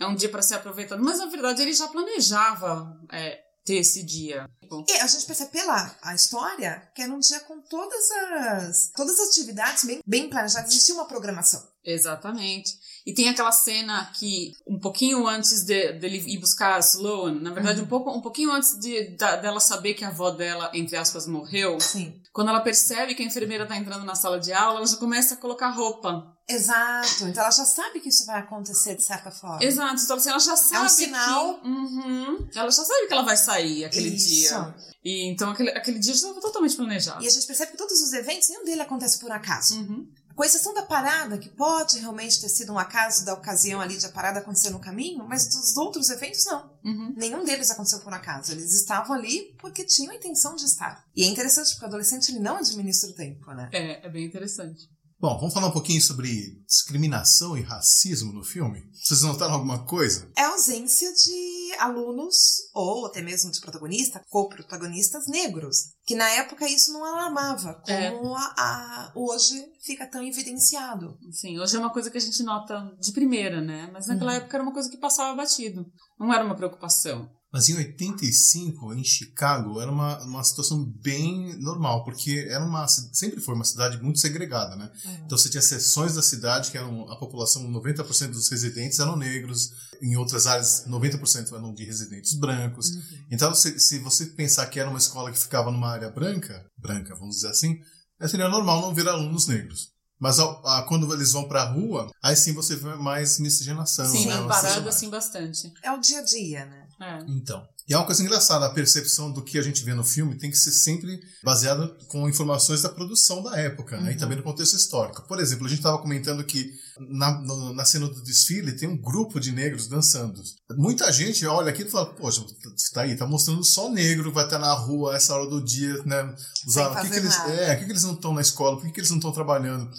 é um dia para ser aproveitado. Mas na verdade ele já planejava é, ter esse dia. Tipo, E a gente percebe pela a história que era um dia com todas as todas as atividades bem, bem planejadas, existia uma programação. Exatamente. E tem aquela cena que, um pouquinho antes de- dele ir buscar a Sloan, na verdade, um, pouco, um pouquinho antes de, da- dela saber que a avó dela, entre aspas, morreu, Sim. quando ela percebe que a enfermeira tá entrando na sala de aula, ela já começa a colocar roupa. Exato. Então ela já sabe que isso vai acontecer de certa forma. Exato. Então, assim, ela já sabe. É um sinal. Que, Uhum. ela já sabe que ela vai sair aquele Isso. dia. E então aquele, aquele dia já estava totalmente planejado. E a gente percebe que todos os eventos, nenhum deles acontece por acaso. Uhum. Com exceção da parada, que pode realmente ter sido um acaso da ocasião ali de a parada acontecer no caminho, mas dos outros eventos, não. Uhum. Nenhum deles aconteceu por acaso. Eles estavam ali porque tinham a intenção de estar. E é interessante porque o adolescente ele não administra o tempo, né? É, é bem interessante. Bom, vamos falar um pouquinho sobre discriminação e racismo no filme? Vocês notaram alguma coisa? É a ausência de alunos, ou até mesmo de protagonista, co-protagonistas negros. Que na época isso não alarmava, É. como a- a- hoje fica tão evidenciado. Sim, hoje é uma coisa que a gente nota de primeira, né? Mas naquela Uhum. época era uma coisa que passava batido. Não era uma preocupação. Mas em 85, em Chicago, era uma, uma situação bem normal, porque era uma, sempre foi uma cidade muito segregada, né? Então você tinha seções da cidade que eram a população, 90% dos residentes eram negros, em outras áreas 90% eram de residentes brancos. Então se, se você pensar que era uma escola que ficava numa área branca, branca, vamos dizer assim, é, seria normal não ver alunos negros. Mas ao- a- quando eles vão pra rua, aí sim você vê mais miscigenação. Sim, né? mais. assim, bastante. É o dia a dia, né? É. Então. E é uma coisa engraçada, a percepção do que a gente vê no filme tem que ser sempre baseada com informações da produção da época, né? E também no contexto histórico. Por exemplo, a gente estava comentando que na, no- na cena do desfile tem um grupo de negros dançando. Muita gente olha aquilo e fala, poxa, tá aí, tá mostrando só negro, vai estar na rua essa hora do dia, né? Usar, Sem o que, que eles, é, por que, que eles não estão na escola? Por que, que eles não estão trabalhando?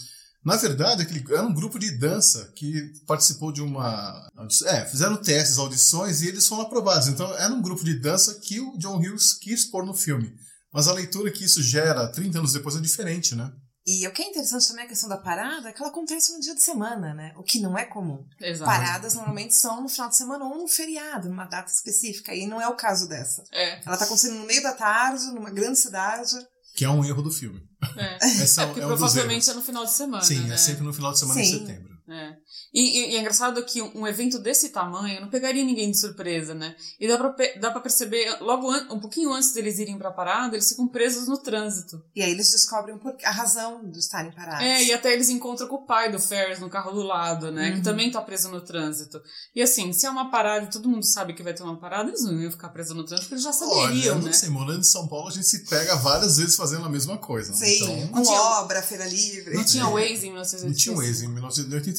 Na verdade, aquele, era um grupo de dança que participou de uma. É, fizeram testes, audições e eles foram aprovados. Então, era um grupo de dança que o John Hughes quis pôr no filme. Mas a leitura que isso gera 30 anos depois é diferente, né? E o que é interessante também a questão da parada é que ela acontece no dia de semana, né? O que não é comum. Exato. Paradas normalmente são no final de semana ou no feriado, numa data específica. E não é o caso dessa. É, Ela tá acontecendo no meio da tarde, numa grande cidade. Que é um erro do filme. é. Esse É é, porque é um dos provavelmente é no final de semana. Sim, né? é sempre no final de semana em Sim. setembro. É. E, e- e é engraçado que um, evento desse tamanho não pegaria ninguém de surpresa, né? E dá pra, dá pra perceber, logo an- um pouquinho antes deles irem pra parada, eles ficam presos no trânsito. E aí eles descobrem por- a razão de estarem parados. É, e até eles encontram com o pai do Ferris no carro do lado, né? Que também tá preso no trânsito. E assim, se é uma parada e todo mundo sabe que vai ter uma parada, eles não iam ficar presos no trânsito, porque eles já Olha, saberiam, não né? sei, morando em São Paulo, a gente se pega várias vezes fazendo a mesma coisa. né? Sim, Então, com tinha- obra, feira livre. Não tinha É. Waze em Não 1985. tinha Waze, em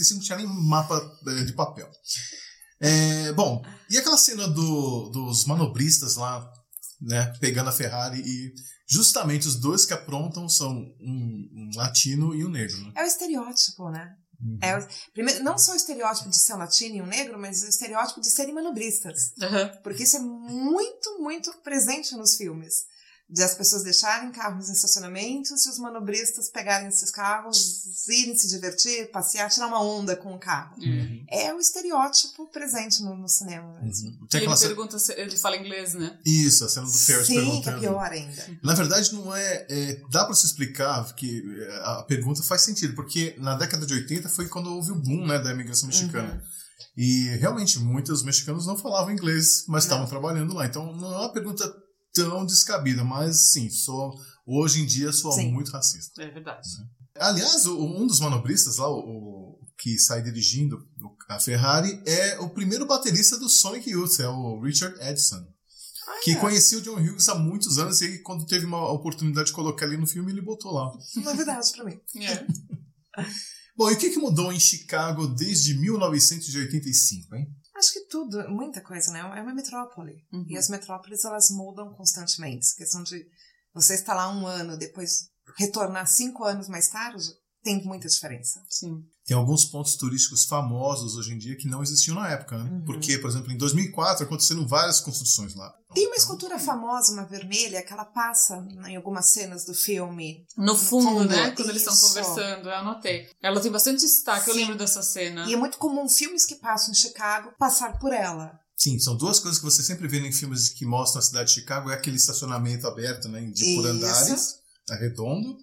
1985 não tinha nem mapa eh, de papel. É, bom, e aquela cena do- dos manobristas lá, né, pegando a Ferrari e justamente os dois que aprontam são um, um latino e um negro, né? É o estereótipo, né? É o- primeiro, não só o estereótipo de ser um latino e um negro, mas o estereótipo de serem manobristas. Aham. Porque isso é muito, muito presente nos filmes. De as pessoas deixarem carros em estacionamentos e os manobristas pegarem esses carros, irem se divertir, passear, tirar uma onda com o carro. É. É o estereótipo presente no, no cinema mesmo. Uhum. E ele pergunta se ele fala inglês, né? Isso, a cena do Ferris Sim, que é perguntando. pior ainda. Na verdade, não é, é- Dá pra se explicar que é, a pergunta faz sentido, porque na década de 80 foi quando houve o boom né, da imigração mexicana. E realmente muitos mexicanos não falavam inglês, mas estavam trabalhando lá. Então não é uma pergunta tão descabida, mas sim, sou, hoje em dia sou Sim. muito racista. É verdade. Aliás, o- um dos manobristas lá, o, o que sai dirigindo a Ferrari, é o primeiro baterista do Sonic Youth, é o Richard Edson. Que conhecia o John Hughes há muitos anos e quando teve uma oportunidade de colocar ele no filme, ele botou lá. Novidade pra mim. É. <laughs> Bom, e o que, que mudou em Chicago desde 1985, hein? Acho que tudo, muita coisa, né? É uma metrópole. Uhum. E as metrópoles, elas mudam constantemente. A questão de você estar lá um ano, depois retornar cinco anos mais tarde, tem muita diferença. Sim. Tem alguns pontos turísticos famosos hoje em dia que não existiam na época, né? Porque, por exemplo, em 2004 aconteceram várias construções lá. Tem uma escultura famosa, uma vermelha, que ela passa em algumas cenas do filme. No fundo, fundo, né? Quando eles estão conversando, eu anotei. Ela tem bastante destaque, eu Sim. lembro dessa cena. E é muito comum filmes que passam em Chicago passar por ela. Sim, são duas coisas que você sempre vê em filmes que mostram a cidade de Chicago, é aquele estacionamento aberto, né, de por andares, redondo.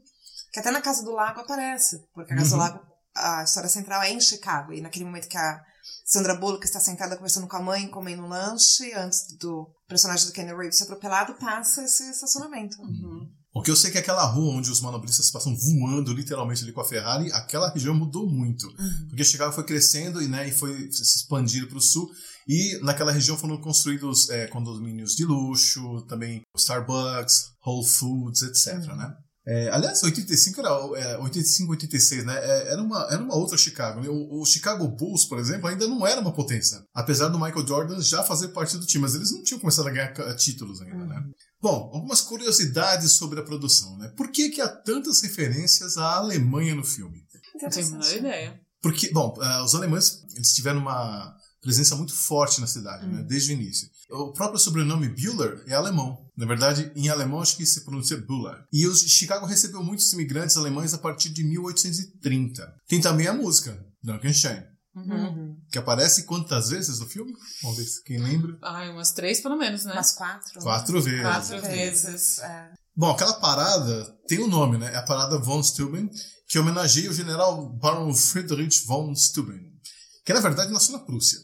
Que até na Casa do Lago aparece. Porque a Casa Uhum. do Lago, a história central é em Chicago. E naquele momento que a Sandra Bullock está sentada conversando com a mãe, comendo um lanche, antes do personagem do Kenny Reeves ser atropelado, passa esse estacionamento. O que eu sei é que aquela rua onde os manobristas passam voando literalmente ali com a Ferrari, aquela região mudou muito. Porque Chicago foi crescendo e, né, e foi se expandindo para o sul. E naquela região foram construídos é, condomínios de luxo, também Starbucks, Whole Foods, etc. Né? É, aliás, 85 era é, 85, 86, né? É, era, uma, era uma outra Chicago. né? O, o Chicago Bulls, por exemplo, ainda não era uma potência. Apesar do Michael Jordan já fazer parte do time, mas eles não tinham começado a ganhar títulos ainda, né? Bom, algumas curiosidades sobre a produção, né? Por que, que há tantas referências à Alemanha no filme? Não tenho a menor ideia. Porque, bom, eh, os alemães eles tiveram uma presença muito forte na cidade, né, desde o início. O próprio sobrenome Bühler é alemão. Na verdade, em alemão acho que se pronuncia Bühler. E os Chicago recebeu muitos imigrantes alemães a partir de 1830. Tem também a música, Frankenstein, Uhum. que aparece quantas vezes no filme? Vamos ver se quem lembra. Ai, umas três pelo menos, né? Umas quatro. Quatro vezes. Quatro vezes. É. Bom, aquela parada tem um nome, né? É a parada von Steuben, que homenageia o general Baron Friedrich von Steuben, que na verdade nasceu na Prússia,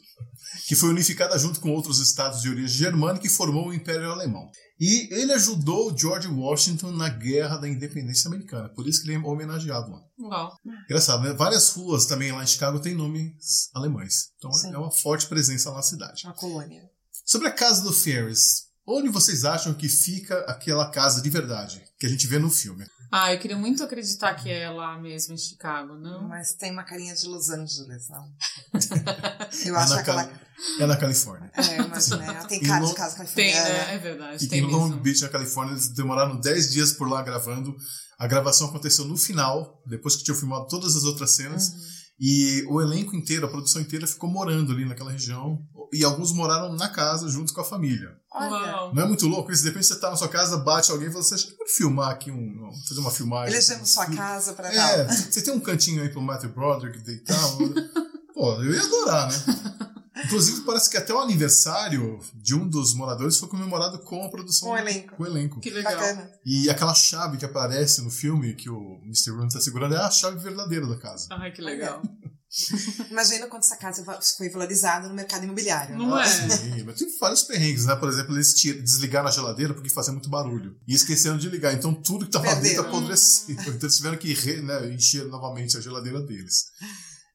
que foi unificada junto com outros estados de origem germânica e formou o Império Alemão. E ele ajudou George Washington na Guerra da Independência Americana, por isso que ele é homenageado lá. Uau. Engraçado, né? Várias ruas também lá em Chicago têm nomes alemães. Então Sim. é uma forte presença na cidade. Uma colônia. Sobre a casa do Ferris, onde vocês acham que fica aquela casa de verdade que a gente vê no filme? Ah, eu queria muito acreditar que é lá mesmo em Chicago, não? Mas tem uma carinha de Los Angeles, não? <laughs> Eu É acho na, aquela. Cali- é na Califórnia. É, imaginei. Ela tem cara de casa Tem, californiana. né? É verdade. E tem em Long mesmo. Beach, na Califórnia, eles demoraram 10 dias por lá gravando. A gravação aconteceu no final, depois que tinham filmado todas as outras cenas. Uhum. E o elenco inteiro, a produção inteira ficou morando ali naquela região. E alguns moraram na casa junto com a família. Olha. Não é muito louco isso? De repente você tá na sua casa, bate alguém e fala assim, "Deixa eu filmar aqui, um, fazer uma filmagem. Elegemos sua casa pra É, tal. você tem um cantinho aí pro Matthew Broderick deitar? <laughs> Pô, eu ia adorar, né? Inclusive, parece que até o aniversário de um dos moradores foi comemorado com a produção. Com o elenco. Com o elenco. Que legal. Bacana. E aquela chave que aparece no filme, que o Mr. Rooney tá segurando, é a chave verdadeira da casa. Ai, que legal. <laughs> Imagina quando essa casa foi valorizada no mercado imobiliário. Não é? Sim, mas tem vários perrengues, né? Por exemplo, eles desligaram a geladeira porque fazia muito barulho. E esqueceram de ligar. Então tudo que tava dentro apodreceu. <laughs> Então eles tiveram que re- né, encher novamente a geladeira deles.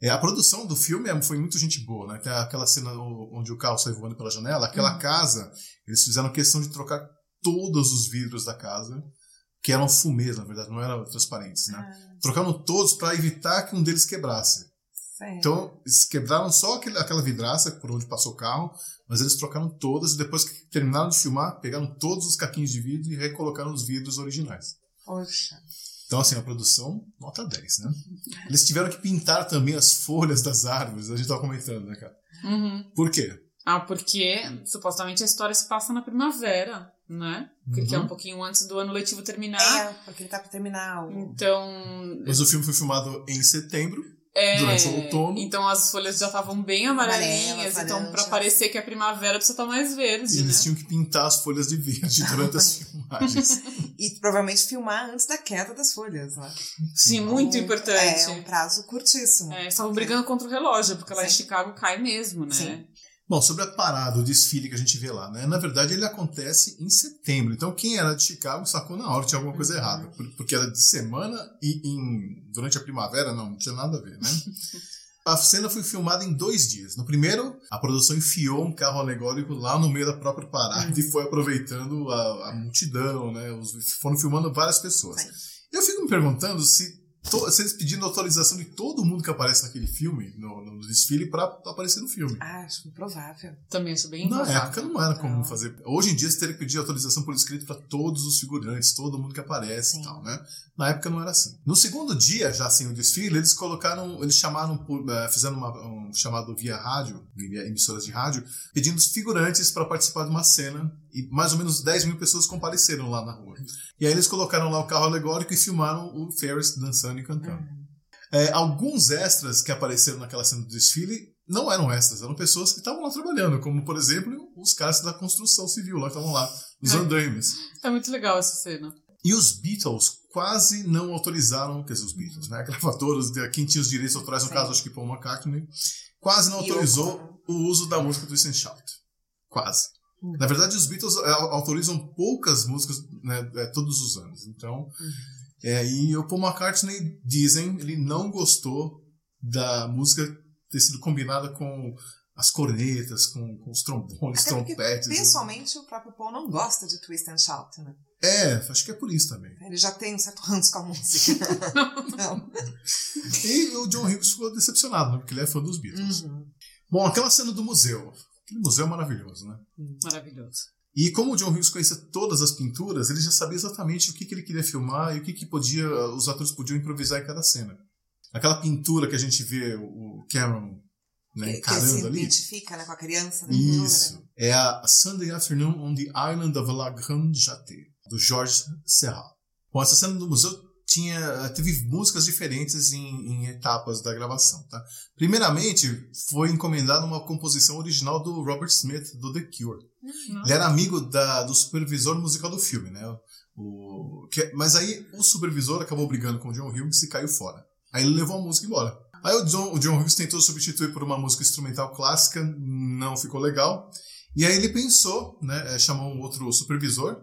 É, a produção do filme é- foi muito gente boa, né? Aquela cena onde o carro sai voando pela janela. Aquela casa, eles fizeram questão de trocar todos os vidros da casa, que eram fumês, na verdade, não eram transparentes, né? Trocaram todos para evitar que um deles quebrasse. Sim. Então, eles quebraram só aquele, aquela vidraça por onde passou o carro, mas eles trocaram todas e depois que terminaram de filmar, pegaram todos os caquinhos de vidro e recolocaram os vidros originais. Poxa. Então, assim, a produção, nota 10, né? Eles tiveram que pintar também as folhas das árvores, a gente tava comentando, né, cara? Uhum. Por quê? Ah, porque supostamente a história se passa na primavera, né? Porque é Uhum. um pouquinho antes do ano letivo terminar. É, porque ele tá pra terminar o. Então. Mas o filme foi filmado em setembro, É, durante o outono. Então as folhas já estavam bem amarelinhas. Amarelas, então, pra laranjas. parecer que é primavera, precisa estar mais e verde, eles né? tinham que pintar as folhas de verde durante as <laughs> filmagens. E provavelmente filmar antes da queda das folhas, né? Sim, muito Um- importante. É, um prazo curtíssimo. É, estavam brigando contra o relógio, porque lá em Sim. Chicago cai mesmo, né? Sim. Bom, sobre a parada, o desfile que a gente vê lá, né? Na verdade, ele acontece em setembro. Então, quem era de Chicago sacou na hora que tinha alguma coisa errada. Por- Porque era de semana e em, durante a primavera, não, não tinha nada a ver, né? <laughs> A cena foi filmada em dois dias. No primeiro, a produção enfiou um carro alegórico lá no meio da própria parada e foi aproveitando a, a multidão, né? Os, foram filmando várias pessoas. Eu fico me perguntando se eles pedindo autorização de todo mundo que aparece naquele filme, no, no desfile, pra aparecer no filme. Ah, acho improvável. Também acho bem Na improvável. época não era comum Não. fazer. Hoje em dia você teria que pedir autorização por escrito para todos os figurantes, todo mundo que aparece Sim. e tal, né? Na época não era assim. No segundo dia, já sem o desfile, eles colocaram, eles chamaram, por, eh, fizeram uma- um chamado via rádio, via emissoras de rádio, pedindo os figurantes para participar de uma cena e mais ou menos 10 mil pessoas compareceram lá na rua. E aí eles colocaram lá o carro alegórico e filmaram o Ferris dançando e cantando. É, alguns extras que apareceram naquela cena do desfile não eram extras, eram pessoas que estavam lá trabalhando, como por exemplo os caras da construção civil lá que estavam lá, os É. andaimes. É muito legal essa cena. E os Beatles quase não autorizaram, quer dizer, os Beatles, né? A gravadora, quem tinha os direitos autorais, no caso, acho que Paul McCartney, quase não autorizou o uso da música do Twist Shout. Quase. Uhum. Na verdade, os Beatles é, autorizam poucas músicas né, é, todos os anos. Então, Uhum. é, e o Paul McCartney, dizem, ele não gostou da música ter sido combinada com as cornetas, com, com os trombones, Até trompetes. né? pessoalmente, o próprio Paul não gosta de twist and shout, né? É, acho que é por isso também. Ele já tem um certo ranço com a música. <laughs> não. E o John Hughes ficou decepcionado, né? Porque ele é fã dos Beatles. Uhum. Bom, aquela cena do museu. Aquele museu é maravilhoso, né? Maravilhoso. E como o John Hughes conhecia todas as pinturas, ele já sabia exatamente o que, que ele queria filmar e o que, que podia, os atores podiam improvisar em cada cena. Aquela pintura que a gente vê o Cameron né, Que, que se encarando ali. identifica né, com a criança. né? Isso. É a Sunday Afternoon on the Island of La Grande Jatte, do Georges Serrat. Bom, essa cena do museu tinha, teve músicas diferentes em, em etapas da gravação. Tá? Primeiramente, foi encomendada uma composição original do Robert Smith, do The Cure. Ele era amigo da, do supervisor musical do filme, né? O, que- mas aí o supervisor acabou brigando com o John Hughes e caiu fora. Aí ele levou a música embora. Aí o John, o John Hughes tentou substituir por uma música instrumental clássica, não ficou legal. E aí ele pensou, né? eh, Chamou um outro supervisor.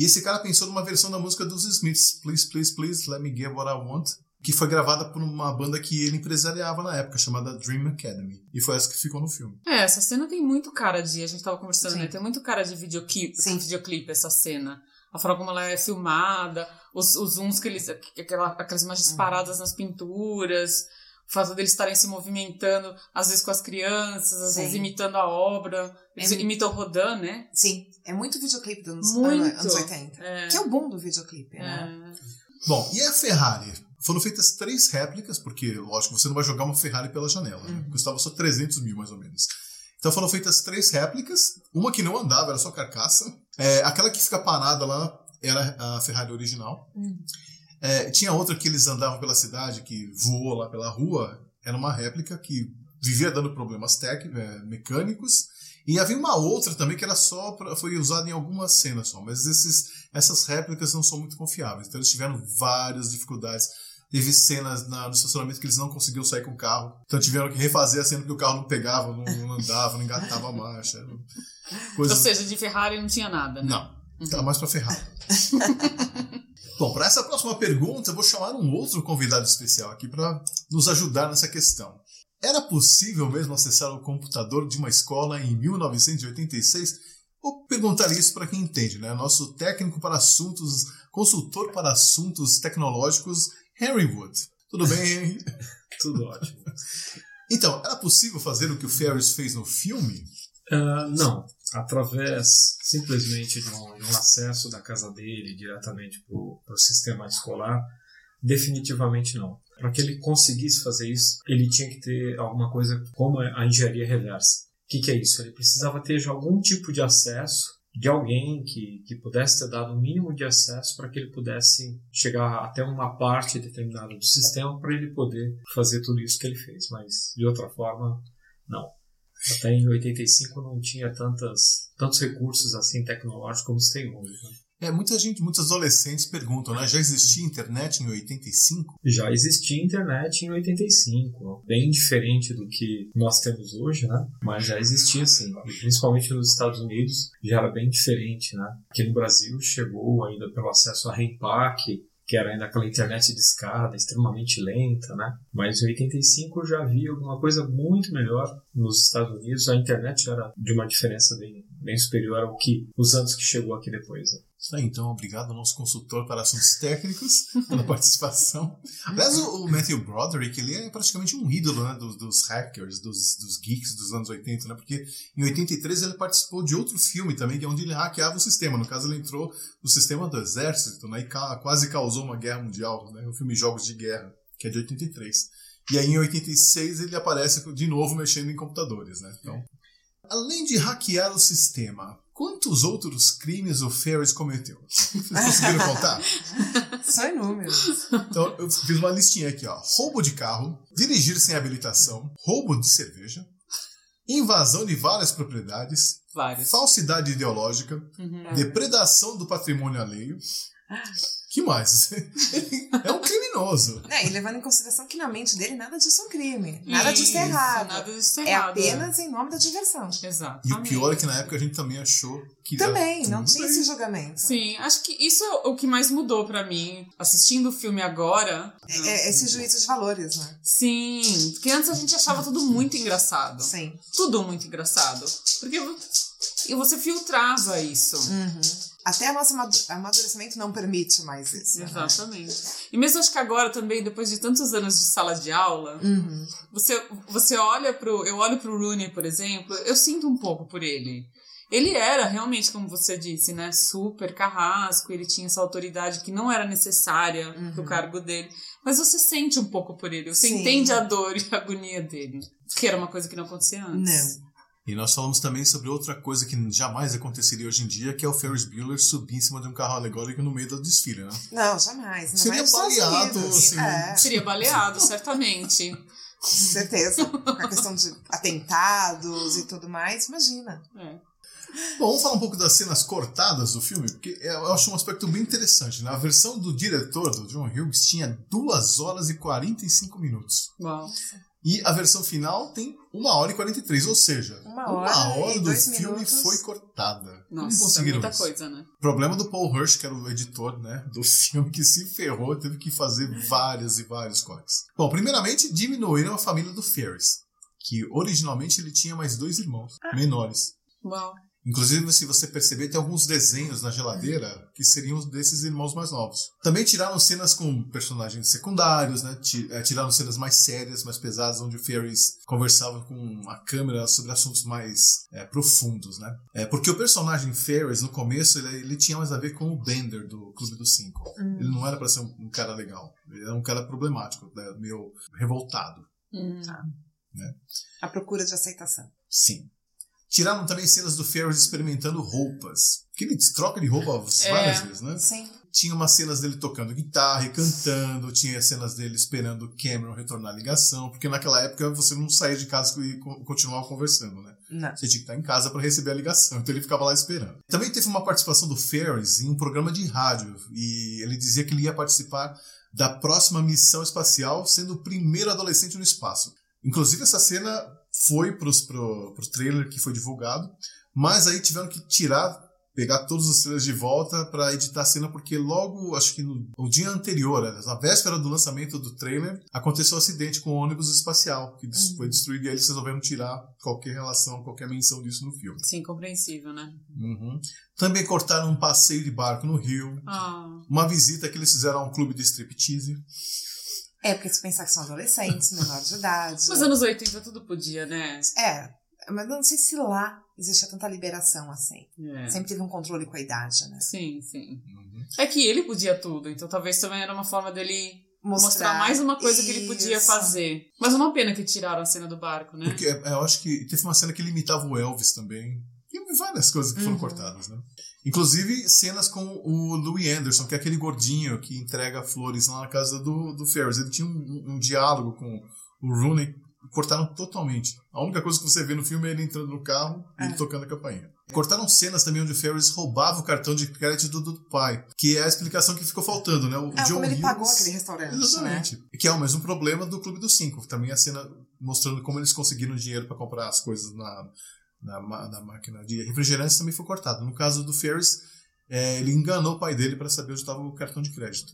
E esse cara pensou numa versão da música dos Smiths, Please, Please, Please, Let Me Get What I Want, que foi gravada por uma banda que ele empresariava na época, chamada Dream Academy. E foi essa que ficou no filme. É, essa cena tem muito cara de. A gente tava conversando, Sim. né? Tem muito cara de videoclipe, Sim. videoclipe essa cena. A forma como ela é filmada, os, os zooms que eles. que- Aquela, aquelas imagens Uhum. paradas nas pinturas, o fato deles estarem se movimentando, às vezes com as crianças, às Sim. vezes imitando a obra. Eles É- imitam o Rodan, né? Sim, é muito videoclipe dos anos, Muito. anos 80. É. Que é o bom do videoclipe, né? É. Bom, e a Ferrari? Foram feitas três réplicas, porque, lógico, você não vai jogar uma Ferrari pela janela. né? Uhum. Custava só 300 mil, mais ou menos. Então foram feitas três réplicas. Uma que não andava, era só carcaça. É, aquela que fica parada lá era a Ferrari original. Uhum. É, tinha outra que eles andavam pela cidade, que voou lá pela rua. Era uma réplica que vivia dando problemas técnicos, é, mecânicos. E havia uma outra também que era só pra, foi usada em algumas cenas só, mas esses, essas réplicas não são muito confiáveis. Então eles tiveram várias dificuldades. Teve cenas na- no estacionamento que eles não conseguiam sair com o carro. Então tiveram que refazer a cena porque o carro não pegava, não, não andava, não engatava a marcha. Era Ou Coisas... seja, de Ferrari não tinha nada, né? Não, tá mais pra Ferrari. <laughs> Bom, para essa próxima pergunta, eu vou chamar um outro convidado especial aqui para nos ajudar nessa questão. Era possível mesmo acessar o computador de uma escola em 1986? Vou perguntar isso para quem entende, né? Nosso técnico para assuntos, consultor para assuntos tecnológicos, Henry Wood. Tudo bem? <laughs> Tudo ótimo. Então, era possível fazer o que o Ferris fez no filme? Ah, não, através simplesmente de um, de um acesso da casa dele diretamente para o sistema escolar, definitivamente não. Para que ele conseguisse fazer isso, ele tinha que ter alguma coisa como a engenharia reversa. O que, que é isso? Ele precisava ter algum tipo de acesso de alguém que, que pudesse ter dado o mínimo de acesso para que ele pudesse chegar até uma parte determinada do sistema para ele poder fazer tudo isso que ele fez. Mas, de outra forma, não. Até em 85 não tinha tantas, tantos recursos assim tecnológicos como se tem hoje. né? É, muita gente, muitos adolescentes perguntam, né? Já existia internet em 85? Já existia internet em 85, bem diferente do que nós temos hoje, né? Mas já existia sim, e principalmente nos Estados Unidos já era bem diferente, né? Aqui no Brasil chegou ainda pelo acesso a Rempack, que era ainda aquela internet de escada extremamente lenta, né? Mas em 85 já havia alguma coisa muito melhor nos Estados Unidos, a internet era de uma diferença bem, bem superior ao que os anos que chegou aqui depois. Né? Isso aí, então, obrigado ao nosso consultor para assuntos técnicos <laughs> pela participação. Aliás, o, o Matthew Broderick, ele é praticamente um ídolo né, dos, dos hackers, dos, dos geeks dos anos 80, né? Porque em 83 ele participou de outro filme também, que é onde ele hackeava o sistema. No caso, ele entrou no sistema do exército, né? E ca- quase causou uma guerra mundial, né? O filme Jogos de Guerra, que é de 83. E aí, em 86, ele aparece de novo mexendo em computadores, né? Então, além de hackear o sistema, quantos outros crimes o Ferris cometeu? Vocês conseguiram contar? <laughs> São inúmeros. Então, eu fiz uma listinha aqui, ó. Roubo de carro, dirigir sem habilitação, roubo de cerveja, invasão de várias propriedades, Vários. falsidade ideológica, depredação do patrimônio alheio. Que mais? Ele <laughs> é um criminoso. É, e levando em consideração que na mente dele nada disso é um crime. Nada disso é errado. Nada disso é É errado. apenas em nome da diversão. Exato. E o pior é que na época a gente também achou que. Também, era não tinha bem. esse julgamento. Sim, acho que isso é o que mais mudou pra mim. Assistindo o filme agora. É, é esse juízo de valores, né? Sim, porque antes a gente achava tudo muito engraçado. Sim. Tudo muito engraçado. Porque e você filtrava isso. Até nosso amadu- amadurecimento não permite mais isso. né? Exatamente. E mesmo acho que agora também, depois de tantos anos de sala de aula, Uhum. você, você olha pro. Eu olho pro Rooney, por exemplo, eu sinto um pouco por ele. Ele era realmente, como você disse, né, super carrasco, ele tinha essa autoridade que não era necessária pro cargo dele. Mas você sente um pouco por ele, você Uhum. Sim. entende a dor e a agonia dele. Que era uma coisa que não acontecia antes. Não. E nós falamos também sobre outra coisa que jamais aconteceria hoje em dia, que é o Ferris Bueller subir em cima de um carro alegórico no meio do desfile, né? Não, jamais. Não Seria Estados baleado, assim, É, Seria baleado, certamente. certeza. Com a questão de atentados e tudo mais, imagina. É. Bom, vamos falar um pouco das cenas cortadas do filme, porque eu acho um aspecto bem interessante. Né? A versão do diretor, do John Hughes, tinha 2 horas e 45 minutos. Bom. E a versão final tem 1 hora e 43, ou seja, Uma hora e do dois filme minutos. foi cortada. Não Nossa, é conseguiram muita isso. coisa, né? Problema do Paul Hirsch, que era o editor né, do <laughs> filme, que se ferrou, teve que fazer várias e vários cortes. Bom, primeiramente, diminuíram a família do Ferris, que originalmente ele tinha mais dois irmãos menores. Bom. Inclusive, se você perceber, tem alguns desenhos na geladeira que seriam desses irmãos mais novos. Também tiraram cenas com personagens secundários, né? Eh, Tiraram cenas mais sérias, mais pesadas, onde o Ferris conversava com a câmera sobre assuntos mais eh, profundos, né? É, porque o personagem Ferris, no começo, ele, ele tinha mais a ver com o Bender do Clube dos Cinco. Ele não era para ser um, um cara legal. Ele era um cara problemático, né? meio revoltado. Hum. A procura de aceitação. Sim. Tiraram também cenas do Ferris experimentando roupas. Porque ele troca de roupa várias É. vezes, né? Sim. Tinha umas cenas dele tocando guitarra e cantando, tinha cenas dele esperando o Cameron retornar a ligação, porque naquela época você não saía de casa e co- continuava conversando, né? Não. Você tinha que estar em casa para receber a ligação, então ele ficava lá esperando. Também teve uma participação do Ferris em um programa de rádio, e ele dizia que ele ia participar da próxima missão espacial, sendo o primeiro adolescente no espaço. Inclusive, essa cena foi pros, pro, pro trailer que foi divulgado, mas aí tiveram que tirar, pegar todos os trailers de volta para editar a cena, porque logo, acho que no, o dia anterior, na véspera do lançamento do trailer, aconteceu um acidente com o ônibus espacial, que des- foi destruído e aí eles resolveram tirar qualquer relação, qualquer menção disso no filme. Sim, compreensível, né? Uhum. Também cortaram um passeio de barco no Rio, Ah, uma visita que eles fizeram a um clube de striptease. É, porque se pensar que são adolescentes, <laughs> menores de idade. nos anos 80 tudo podia, né? É, mas eu não sei se lá existia tanta liberação assim. É. Sempre teve um controle com a idade, né? Sim, sim. Uhum. É que ele podia tudo, então talvez também era uma forma dele mostrar, mais uma coisa que ele podia Isso. fazer. Mas é uma pena que tiraram a cena do barco, né? Porque é, eu acho que teve uma cena que ele imitava o Elvis também. E várias coisas que foram cortadas, né? Inclusive cenas com o Louis Anderson, que é aquele gordinho que entrega flores lá na casa do, do Ferris. Ele tinha um, um diálogo com o Rooney, cortaram totalmente. A única coisa que você vê no filme é ele entrando no carro e ele tocando a campainha. Cortaram cenas também onde o Ferris roubava o cartão de crédito do, do pai, que é a explicação que ficou faltando, né? O É, como ele Hughes- pagou aquele restaurante, né? Exatamente. Que é o mesmo problema do Clube dos Cinco. Também a cena mostrando como eles conseguiram dinheiro para comprar as coisas na, na máquina de refrigerantes também foi cortado. No caso do Ferris, é, ele enganou o pai dele para saber onde estava o cartão de crédito.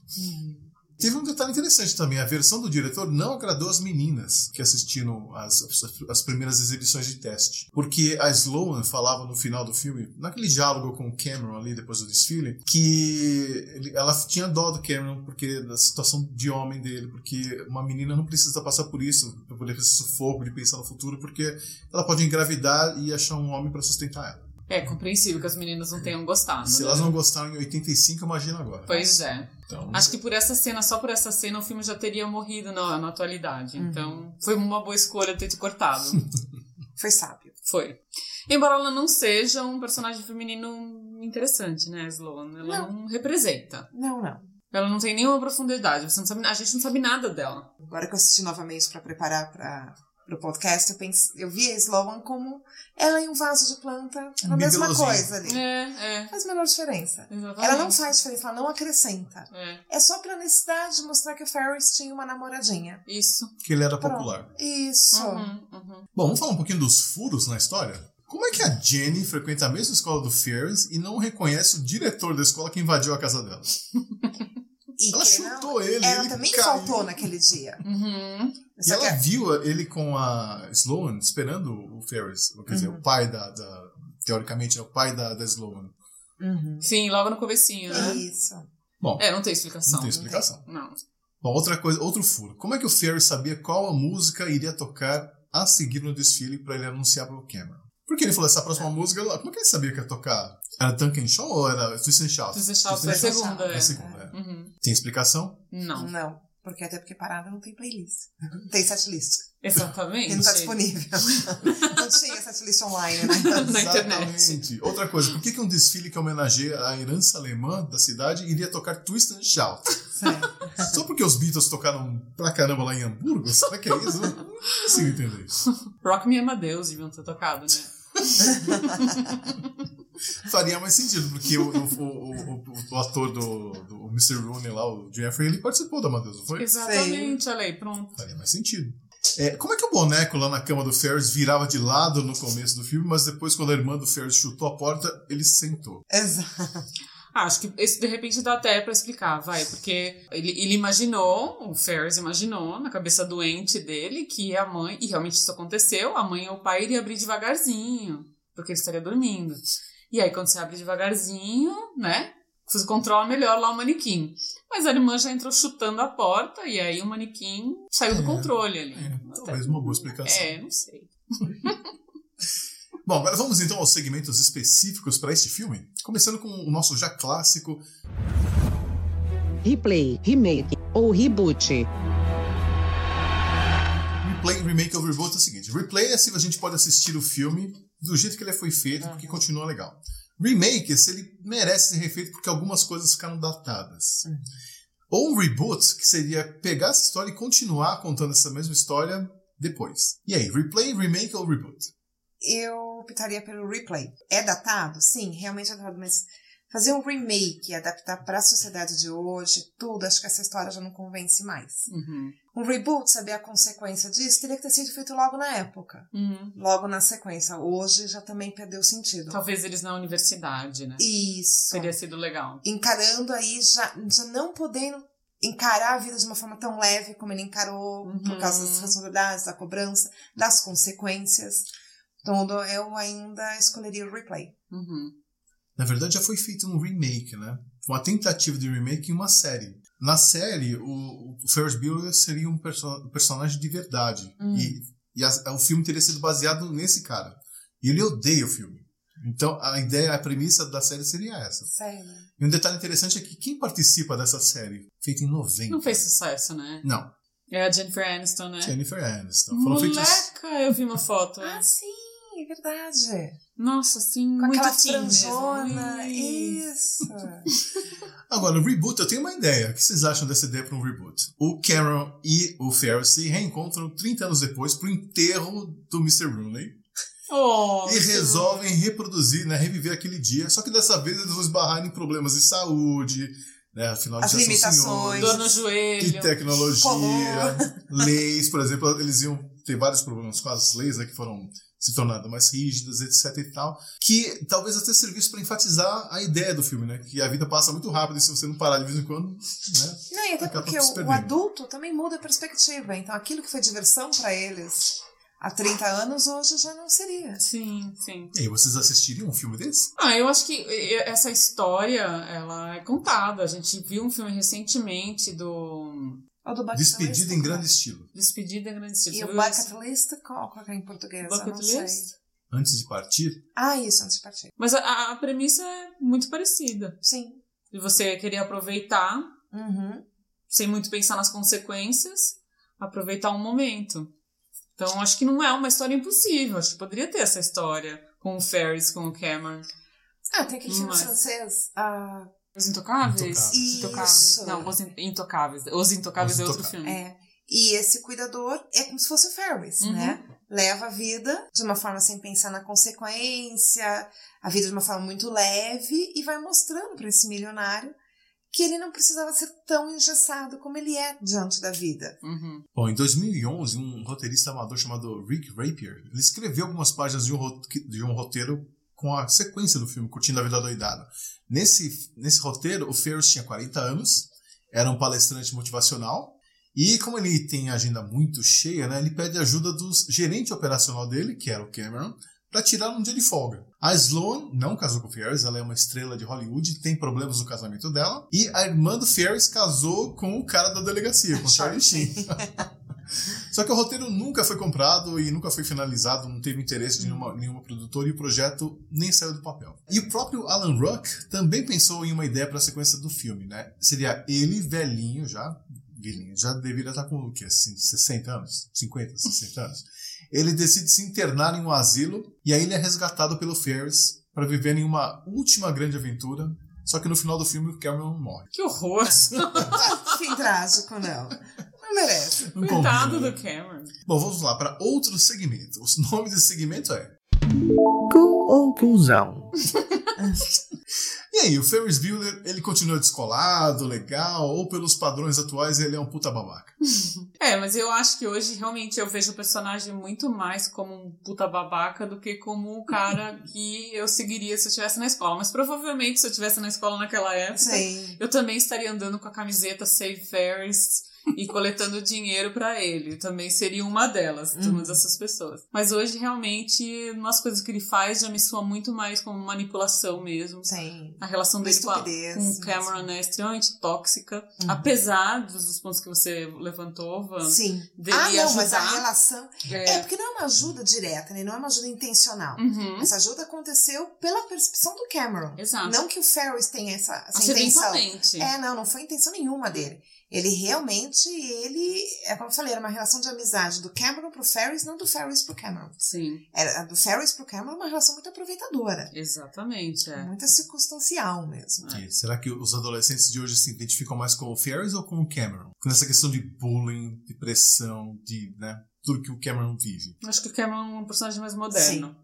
Teve um detalhe interessante também. A versão do diretor não agradou as meninas que assistiram as, as primeiras exibições de teste. Porque a Sloan falava no final do filme, naquele diálogo com o Cameron ali depois do desfile, que ela tinha dó do Cameron porque da situação de homem dele, porque uma menina não precisa passar por isso, ter esse sufoco de pensar no futuro, porque ela pode engravidar e achar um homem para sustentar ela. É compreensível que as meninas não tenham gostado. Se né? elas não gostaram em 85, imagina agora. Pois é. Então, Acho que por essa cena, só por essa cena, o filme já teria morrido na, na atualidade. Então, foi uma boa escolha ter te cortado. <laughs> Foi sábio. foi. Embora ela não seja um personagem feminino interessante, né, Sloan? Ela não, representa. Não, não. Ela não tem nenhuma profundidade. Você não sabe, a gente não sabe nada dela. Agora que eu assisti novamente pra preparar para o podcast, eu, pense, eu vi a Sloan como ela em um vaso de planta, Um a mesma coisa ali. É, é. Faz a menor diferença. Exatamente. Ela não faz diferença, ela não acrescenta. É, É só pela necessidade de mostrar que o Ferris tinha uma namoradinha. isso. que ele era Pronto. popular. Isso. Uhum, uhum. Bom, vamos falar um pouquinho dos furos na história? Como é que a Jenny frequenta a mesma escola do Ferris e não reconhece o diretor da escola que invadiu a casa dela? <laughs> E Ela chutou ele, Ela ele também caiu. faltou naquele dia. Uhum. E ela que viu ele com a Sloan esperando o Ferris, quer dizer, Uhum. o pai da, da- Teoricamente, é o pai da, da Sloan. Uhum. Sim, logo no comecinho, né? Isso. Bom, É, não tem explicação. não tem explicação. Não. Bom, outra coisa, outro furo. Como é que o Ferris sabia qual a música iria tocar a seguir no desfile para ele anunciar pro Cameron? Porque ele falou essa próxima música, como é que ele sabia que ia tocar? Era Duncan Shaw ou era Twist and Shout? Twist and Shout foi a segunda, É é. a segunda, é. Uhum. Tem explicação? Não. Não. Porque até porque parada não tem playlist. Não tem setlist. Exatamente. E não tá disponível. <laughs> não tinha setlist online, né? Na internet. Exatamente. Outra coisa, por que, que um desfile que homenageia a herança alemã da cidade iria tocar Twist and Shout? Sério. Só porque os Beatles tocaram pra caramba lá em Hamburgo? Será que é isso? Não consigo entender isso. Rock Me Amadeus deviam ter tocado, né? <laughs> Faria mais sentido, porque o, o, o, o- o ator do, do Mr. Rooney lá, o Jeffrey, ele participou da Amadeus, não foi? Exatamente, olha aí, pronto. Faria mais sentido. É, como é que o boneco lá na cama do Ferris virava de lado no começo do filme, mas depois, quando a irmã do Ferris chutou a porta, ele sentou? Exato. Ah, acho que isso de repente dá até pra explicar, vai, porque ele, ele imaginou, o Ferris imaginou na cabeça doente dele que a mãe, e realmente isso aconteceu, a mãe ou o pai iria abrir devagarzinho, porque ele estaria dormindo. E aí quando você abre devagarzinho, né, você controla melhor lá o manequim. Mas a irmã já entrou chutando a porta e aí o manequim saiu do É, controle ali. É, talvez uma boa explicação. É, não sei. <laughs> Bom, agora vamos então aos segmentos específicos para este filme. Começando com o nosso já clássico Replay, remake ou reboot. Replay, Remake ou Reboot é o seguinte: Replay é se a gente pode assistir o filme do jeito que ele foi feito, porque continua legal. Remake é se ele merece ser refeito porque algumas coisas ficaram datadas. Ou um reboot, que seria pegar essa história e continuar contando essa mesma história depois. E aí, replay, remake ou reboot? Eu optaria pelo replay. É datado? Sim, realmente é datado, mas fazer um remake, adaptar para a sociedade de hoje, tudo, acho que essa história já não convence mais. Uhum. Um reboot, saber a consequência disso, teria que ter sido feito logo na época. Uhum. Logo na sequência. Hoje já também perdeu sentido. Talvez eles na universidade, né? Isso. Teria sido legal. Encarando aí, já, já não podendo encarar a vida de uma forma tão leve como ele encarou, por Uhum. causa das responsabilidades, da cobrança, das consequências. Tudo, eu ainda escolheria o replay. Uhum. Na verdade, já foi feito um remake, né? Uma tentativa de remake em uma série. Na série, o, o Ferris Bueller seria um perso- personagem de verdade. Hum. E, e a- o filme teria sido baseado nesse cara. E ele odeia o filme. Então, a ideia, a premissa da série seria essa. Sério. E um detalhe interessante é que quem participa dessa série, feita em 90... Não fez sucesso, né? Não, É a Jennifer Aniston, né? Jennifer Aniston. Foram feitos... Moleca, eu vi uma foto. Ah, sim, verdade. Nossa, assim, Com muito aquela franjona. Isso. <laughs> Agora, o reboot, eu tenho uma ideia. O que vocês acham dessa ideia para um reboot? O Cameron e o Ferris se reencontram 30 anos depois pro enterro do Mr. Rooney Oh, e resolvem reproduzir, né, reviver aquele dia. Só que dessa vez eles vão esbarrar em problemas de saúde, né, afinal As já são senhores, Dor no de joelho. tecnologia, Color. leis, por exemplo, eles iam ter vários problemas com as leis né, que foram se tornando mais rígidas, etc e tal, que talvez até servisse para enfatizar a ideia do filme, né? Que a vida passa muito rápido e se você não parar de vez em quando, né? Não, e até porque o, o adulto também muda a perspectiva. Então, aquilo que foi diversão para eles há 30 anos, hoje já não seria. Sim, sim. E aí, vocês assistiriam um filme desse? Ah, eu acho que essa história, ela é contada. A gente viu um filme recentemente do O do bucket Despedida em grande estilo. Despedida em Grande Estilo. E Você o bucket list, qual, qual que é em português? Bucket sei. List? Antes de partir, Ah, isso, antes de partir. Mas a, a premissa é muito parecida. Sim. De você querer aproveitar, Uhum. sem muito pensar nas consequências, aproveitar um momento. Então, acho que não é uma história impossível. Acho que poderia ter essa história com o Ferris, com o Cameron. Ah, tem aquele filme Mas- francês. Ah, Os Intocáveis? Intocáveis. Intocáveis. Isso. Não, Os In- Intocáveis. Os Intocáveis Os é outro Intocáveis. filme. é. E esse cuidador é como se fosse o Ferris, Uhum. né? Leva a vida de uma forma sem pensar na consequência, a vida de uma forma muito leve e vai mostrando para esse milionário que ele não precisava ser tão engessado como ele é diante da vida. Uhum. Bom, em 2011, um roteirista amador chamado Rick Rapier, ele escreveu algumas páginas um, de um roteiro com a sequência do filme Curtindo a Vida Doidada. Nesse, nesse roteiro, o Ferris tinha 40 anos, era um palestrante motivacional, e como ele tem a agenda muito cheia, né, ele pede ajuda do gerente operacional dele, que era o Cameron, para tirar um dia de folga. A Sloan não casou com o Ferris, ela é uma estrela de Hollywood, tem problemas no casamento dela, e a irmã do Ferris casou com o cara da delegacia, com o Charlie Sheen. <laughs> Só que o roteiro nunca foi comprado e nunca foi finalizado, não teve interesse de nenhuma, nenhuma produtora e o projeto nem saiu do papel. E o próprio Alan Ruck também pensou em uma ideia para a sequência do filme, né? Seria ele velhinho já, velhinho, já deveria estar com o quê? Assim, 60 anos? 50, 60 <laughs> anos. Ele decide se internar em um asilo e aí ele é resgatado pelo Ferris para viver em uma última grande aventura. Só que no final do filme o Cameron morre. Que horror! <laughs> <laughs> Fim trágico, não. Merece. Não Coitado do? Cameron. Bom, vamos lá para outro segmento. O nome desse segmento é Conclusão. <laughs> E aí, o Ferris Bueller, ele continua descolado, legal, ou pelos padrões atuais ele é um puta babaca? <laughs> É, mas eu acho que hoje realmente eu vejo o personagem muito mais como um puta babaca do que como o cara <laughs> que eu seguiria se eu estivesse na escola. Mas provavelmente se eu estivesse na escola naquela época, Sim. eu também estaria andando com a camiseta Save Ferris <laughs> e coletando dinheiro pra ele. Também seria uma delas, de uma dessas pessoas. Mas hoje realmente, umas coisas que ele faz já me soa muito mais como manipulação mesmo. Sim. A relação dele com, a- com o Cameron mesmo. é extremamente tóxica. Apesar dos, pontos que você levantou, Van. Sim. Dele Ah, não, mas a ajudar. relação. É. É, porque não é uma ajuda direta, né? Não é uma ajuda intencional. Uhum. Essa ajuda aconteceu pela percepção do Cameron. Exato. Não que o Ferris tenha essa, essa intenção. É, não, não foi intenção nenhuma dele. Ele realmente, ele, é como eu falei, era uma relação de amizade do Cameron pro Ferris, não do Ferris pro Cameron. Sim, Era do Ferris pro Cameron uma relação muito aproveitadora. exatamente. É. Muito circunstancial mesmo. E será que os adolescentes de hoje se identificam mais com o Ferris ou com o Cameron? Nessa questão de bullying, de pressão, de, né, tudo que o Cameron vive. Acho que o Cameron é um personagem mais moderno.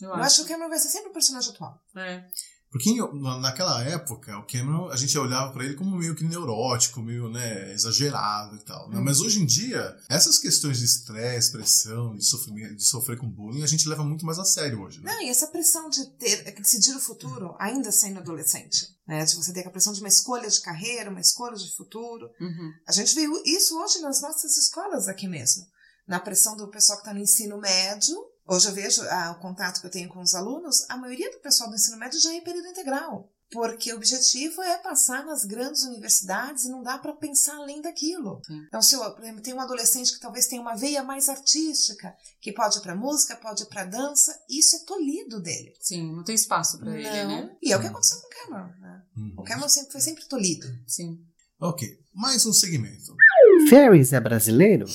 Eu Eu acho. acho que o Cameron vai ser sempre o personagem atual. É. Porque naquela época, o Cameron, a gente olhava pra ele como meio que neurótico, meio, né, exagerado e tal. né? Mas hoje em dia, essas questões de estresse, pressão, de sofrimento, de sofrer com bullying, a gente leva muito mais a sério hoje, né? Não, e essa pressão de ter, de decidir o futuro, ainda sendo adolescente, né? De você ter a pressão de uma escolha de carreira, uma escolha de futuro. Uhum. A gente vê isso hoje nas nossas escolas aqui mesmo. Na pressão do pessoal que está no ensino médio. Hoje eu vejo ah, o contato que eu tenho com os alunos, a maioria do pessoal do ensino médio já é período integral. Porque o objetivo é passar nas grandes universidades e não dá para pensar além daquilo. Sim. Então, se eu, por exemplo, tem um adolescente que talvez tenha uma veia mais artística, que pode ir para música, pode ir para dança, isso é tolhido dele. Sim, não tem espaço pra ele, né? E é o que aconteceu com o Cameron. Né? Uhum. O Cameron sempre, foi sempre tolhido. Sim. Ok, mais um segmento. Ferris é brasileiro?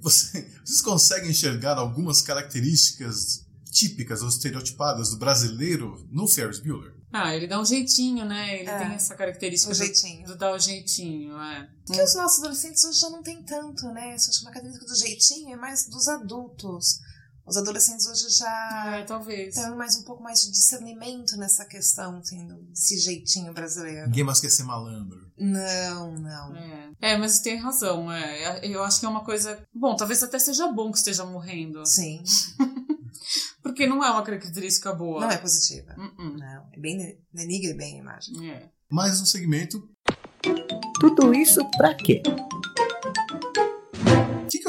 Você- vocês conseguem enxergar algumas características típicas ou estereotipadas do brasileiro no Ferris Bueller? Ah, ele dá um jeitinho, né? Ele É. tem essa característica do- jeitinho. do dar o jeitinho, é. Porque os nossos adolescentes hoje já não tem tanto, né? Isso acho que uma característica do jeitinho é mais dos adultos. Os adolescentes hoje já É, talvez. têm mais um pouco mais de discernimento nessa questão, assim, desse jeitinho brasileiro. Ninguém mais quer ser malandro. Não, não. É. É, mas tem razão. É. Eu acho que é uma coisa. Bom, talvez até seja bom que esteja morrendo. Sim. <laughs> Porque não é uma característica boa. Não é positiva. Uh-uh. Não, é bem de- denigra bem a imagem. É. Mais um segmento. Tudo isso pra quê?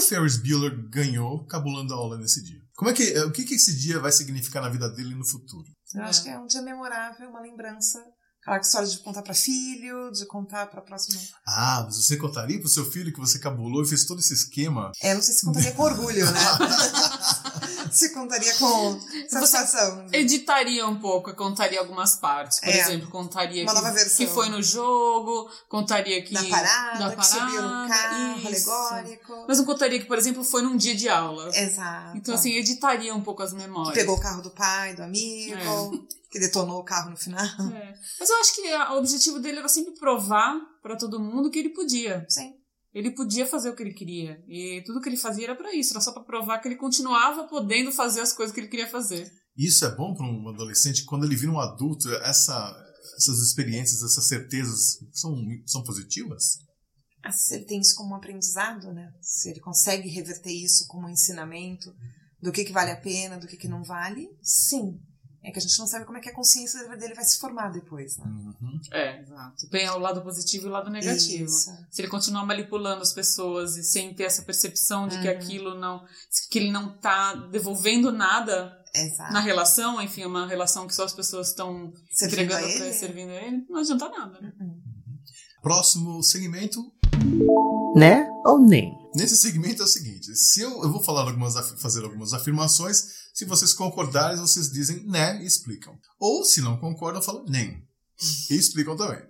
O o Ferris Bueller ganhou cabulando a aula nesse dia? Como é que, eh, o que, que esse dia vai significar na vida dele no futuro? Eu acho que é um dia memorável, uma lembrança. Aquela história de contar pra filho, de contar pra próxima. Ah, mas você contaria pro seu filho que você cabulou e fez todo esse esquema? É, não sei se contaria com orgulho, né? <laughs> <laughs> se contaria com satisfação. Editaria um pouco, contaria algumas partes. Por É. exemplo, contaria que, que foi no jogo, contaria que. Da parada, da que subiu no parada, carro, isso. alegórico. Mas não contaria que, por exemplo, foi num dia de aula. Exato. Então, assim, editaria um pouco as memórias. Pegou o carro do pai, do amigo, que detonou o carro no final. É. Mas eu acho que o objetivo dele era sempre provar pra todo mundo que ele podia. Sim. Ele podia fazer o que ele queria. E tudo que ele fazia era pra isso. Era só pra provar que ele continuava podendo fazer as coisas que ele queria fazer. Isso é bom para um adolescente quando ele vira um adulto, essa, essas experiências, essas certezas são, são positivas? Ah, Se ele tem isso como um aprendizado, né? Se ele consegue reverter isso como um ensinamento do que, que vale a pena, do que, que não vale, sim. É que a gente não sabe como é que a consciência dele vai se formar depois, né? Uhum. É, exato. Tem o lado positivo e o lado negativo. Isso. Se ele continuar manipulando as pessoas e sem ter essa percepção de que Uhum. aquilo não. que ele não tá devolvendo nada Exato. na relação, enfim, é uma relação que só as pessoas estão entregando pra ele. ele, servindo a ele, não adianta nada, né? Próximo segmento. Né ou nem? Nesse segmento é o seguinte: se eu, eu vou falar algumas, fazer algumas afirmações, se vocês concordarem, vocês dizem né e explicam. Ou se não concordam, falam nem. E explicam também.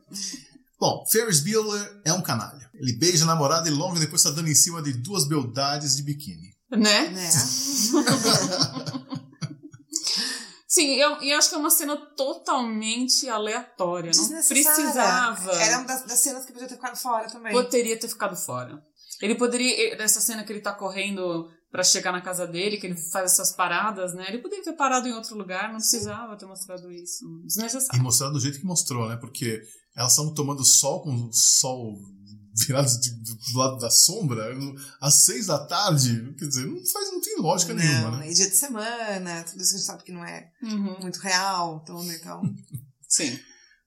Bom, Ferris Bueller é um canalha. Ele beija a namorada e logo depois está dando em cima de duas beldades de biquíni. Né? Né? <laughs> <laughs> Sim, eu, e eu acho que é uma cena totalmente aleatória. Não precisava. Era uma das, das cenas que podia ter ficado fora também. Poderia ter ficado fora. Ele poderia, nessa cena que ele tá correndo pra chegar na casa dele, que ele faz essas paradas, né? Ele poderia ter parado em outro lugar, não precisava ter mostrado isso. E Desnecessário. mostrar do jeito que mostrou, né? Porque elas estão tomando sol com o sol virado de- do lado da sombra às seis da tarde. Quer dizer, não, faz, não tem lógica não, nenhuma, né? E dia de semana, tudo isso que a gente sabe que não é Uhum. muito real. Então, então <laughs> Sim.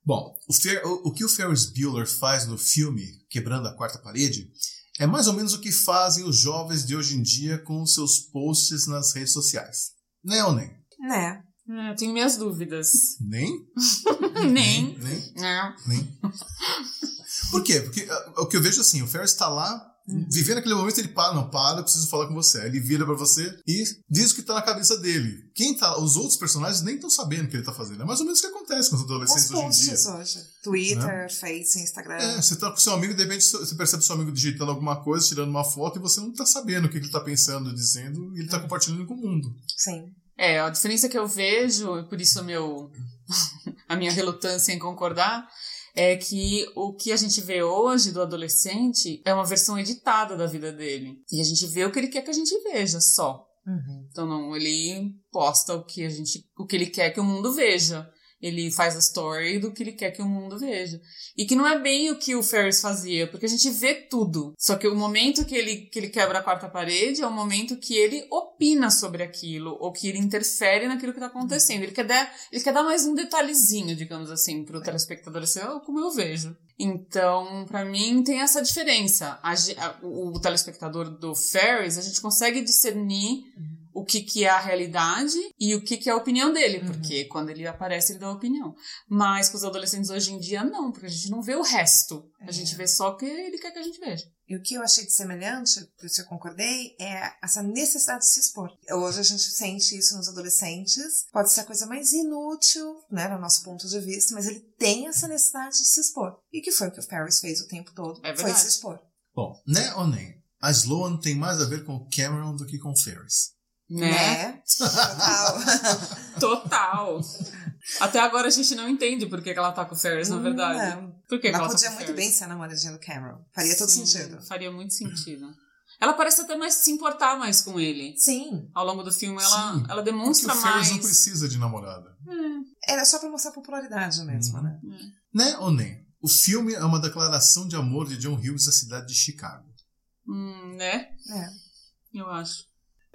Bom, o, Fer- o- o que o Ferris Bueller faz no filme Quebrando a Quarta Parede é mais ou menos o que fazem os jovens de hoje em dia com seus posts nas redes sociais. Né ou nem? né? É, eu tenho minhas dúvidas. Nem? <laughs> Nem. Nem? Não. Nem? Por quê? Porque ah, o que eu vejo assim, o Ferris tá lá, vivendo aquele momento, ele para, não para, eu preciso falar com você. Aí ele vira pra você e diz o que tá na cabeça dele. Quem tá, os outros personagens nem estão sabendo o que ele tá fazendo. É mais ou menos o que acontece com os Os adolescentes hoje em dia. hoje. Twitter, Face, Instagram. É, você tá com seu amigo, de repente você percebe seu amigo digitando alguma coisa, tirando uma foto, e você não tá sabendo o que ele tá pensando, dizendo, e ele tá compartilhando com o mundo. Sim. É, a diferença que eu vejo, e por isso meu, <laughs> a minha relutância em concordar, é que o que a gente vê hoje do adolescente é uma versão editada da vida dele. E a gente vê o que ele quer que a gente veja, só. Uhum. Então não, ele posta o que a gente, o que ele quer que o mundo veja. Ele faz a story do que ele quer que o mundo veja. E que não é bem o que o Ferris fazia, porque a gente vê tudo. Só que o momento que ele, que ele quebra a quarta parede é o momento que ele opina sobre aquilo, ou que ele interfere naquilo que tá acontecendo. Ele quer dar, ele quer dar mais um detalhezinho, digamos assim, pro telespectador, assim, "Ah, como eu vejo. Então, pra mim, tem essa diferença. A a- o, o telespectador do Ferris, a gente consegue discernir o que, que é a realidade e o que, que é a opinião dele, porque quando ele aparece, ele dá a opinião. Mas com os adolescentes hoje em dia, não, porque a gente não vê o resto. A gente vê só o que ele quer que a gente veja. E o que eu achei de semelhante, por isso eu concordei, é essa necessidade de se expor. Hoje a gente sente isso nos adolescentes. Pode ser a coisa mais inútil, né, no nosso ponto de vista, mas ele tem essa necessidade de se expor. E que foi o que o Ferris fez o tempo todo. É foi se expor. Bom, né ou nem? A Sloan tem mais a ver com o Cameron do que com o Ferris. Né? Total. <laughs> Total. Até agora a gente não entende por que, que ela tá com o Ferris, na verdade. Não. Por que, que Ela ela tá podia com o muito Ferris? bem ser a namoradinha do Cameron. Faria todo Sim, sentido. Faria muito sentido. Ela parece até mais se importar mais com ele. Sim. Ao longo do filme, ela, Sim. ela Porque demonstra o Ferris mais. não precisa de namorada. Era só pra mostrar popularidade mesmo, Uhum. né? Né ou nem? O filme é uma declaração de amor de John Hughes à cidade de Chicago. Hum, né? É. Eu acho.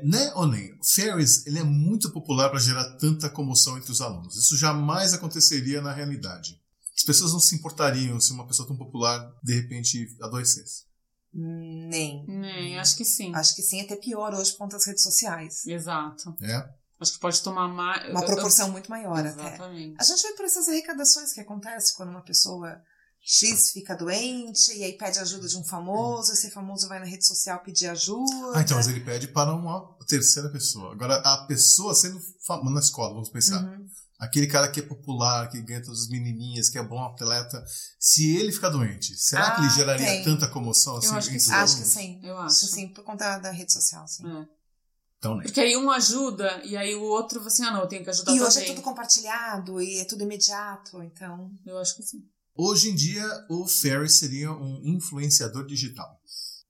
Né ou nem? Ferris ele é muito popular para gerar tanta comoção entre os alunos. Isso jamais aconteceria na realidade. As pessoas não se importariam se uma pessoa tão popular de repente adoecesse. Nem. Nem, acho que sim. Acho que sim, até pior hoje por conta das redes sociais. Exato. É? Acho que pode tomar mais. Uma proporção muito maior até. Exatamente. A gente vê por essas arrecadações que acontecem quando uma pessoa X fica doente e aí pede ajuda de um famoso, esse famoso vai na rede social pedir ajuda. Ah, então, mas ele pede para uma terceira pessoa. Agora, a pessoa sendo famosa na escola, vamos pensar. Uhum. Aquele cara que é popular, que ganha todas as menininhas, que é bom atleta. Se ele ficar doente, será que ele Ah, geraria tem. tanta comoção assim acho que sim. Acho que sim. Eu Acho acho. que sim, por conta da rede social, sim. É. Então, nem. Porque aí um ajuda e aí o outro assim: ah, não, eu tenho que ajudar E também. hoje é tudo compartilhado e é tudo imediato, então. Eu acho que sim. Hoje em dia, o Ferris seria um influenciador digital.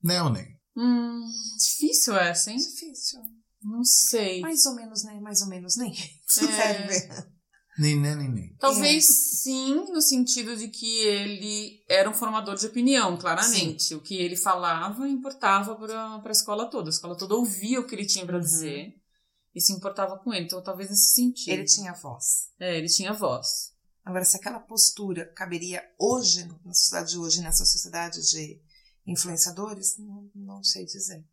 Né ou nem? Hum, difícil essa, hein? Difícil. Não sei. Mais ou menos, né? Mais ou menos, nem. É. Serve. <laughs> Nem, né, nem, nem. Talvez sim, no sentido de que ele era um formador de opinião, claramente. O que ele falava importava para a escola toda. A escola toda ouvia o que ele tinha para Uhum. dizer e se importava com ele. Então, talvez nesse sentido. Ele tinha voz. É, ele tinha voz. Agora, se aquela postura caberia hoje, na sociedade de hoje, nessa sociedade de influenciadores, não, não sei dizer.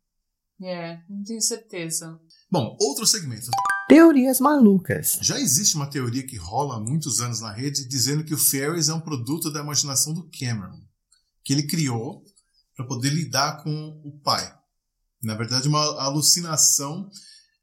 É, não tenho certeza. Bom, outro segmento. Teorias malucas. Já existe uma teoria que rola há muitos anos na rede dizendo que o Ferris é um produto da imaginação do Cameron, que ele criou para poder lidar com o pai. Na verdade, uma alucinação,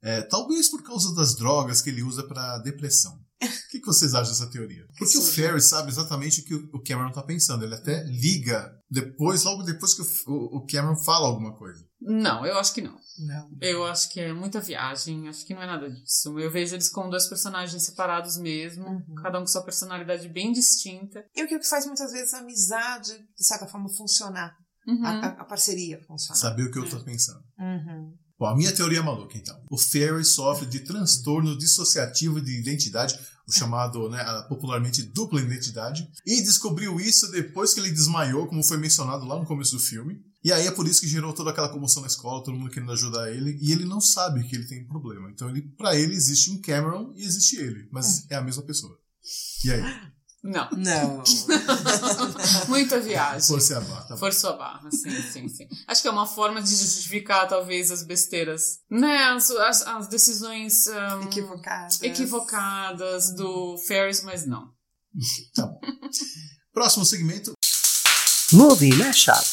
é, talvez por causa das drogas que ele usa para depressão. O que, que vocês acham dessa teoria? Porque o. Ferris sabe exatamente o que o Cameron está pensando. Ele até liga depois, logo depois que o, Cameron fala alguma coisa. Não, eu acho que não. Não. Eu acho que é muita viagem, acho que não é nada disso. Eu vejo eles como dois personagens separados mesmo, Uhum. cada um com sua personalidade bem distinta. E o que faz muitas vezes a amizade, de certa forma, funcionar. Uhum. A, a- a parceria funcionar. Saber o que eu estou pensando. Uhum. Bom, a minha teoria é maluca, então. O Ferris sofre de transtorno dissociativo de identidade, o chamado, né, popularmente dupla identidade, e descobriu isso depois que ele desmaiou, como foi mencionado lá no começo do filme. E aí é por isso que gerou toda aquela comoção na escola, todo mundo querendo ajudar ele, e ele não sabe que ele tem um problema. Então, ele, para ele existe um Cameron e existe ele, mas é a mesma pessoa. E aí? <laughs> Não. Não. <laughs> Muita viagem. Força a barra, tá. Forçou a barra, sim, sim, sim. Acho que é uma forma de justificar, talvez, as besteiras. Né? As, as, as decisões ahn, Equivocadas. equivocadas do Ferris, mas não. <laughs> Tá bom. Próximo segmento. Movie Mashup.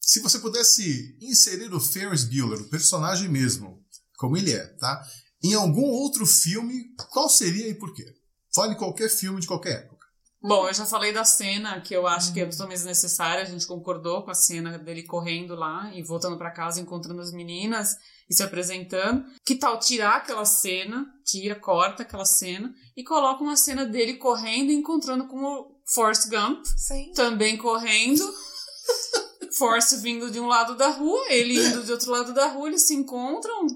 Se você pudesse inserir o Ferris Bueller, o personagem mesmo, como ele é, tá? Em algum outro filme, qual seria e por quê? Fale qualquer filme de qualquer época. Bom, eu já falei da cena que eu acho que é totalmente desnecessária. A gente concordou com a cena dele correndo lá e voltando pra casa, encontrando as meninas e se apresentando. Que tal tirar aquela cena, tira, corta aquela cena e coloca uma cena dele correndo e encontrando com o Forrest Gump, Sim. também correndo. Forrest vindo de um lado da rua, ele indo de outro lado da rua, eles se encontram.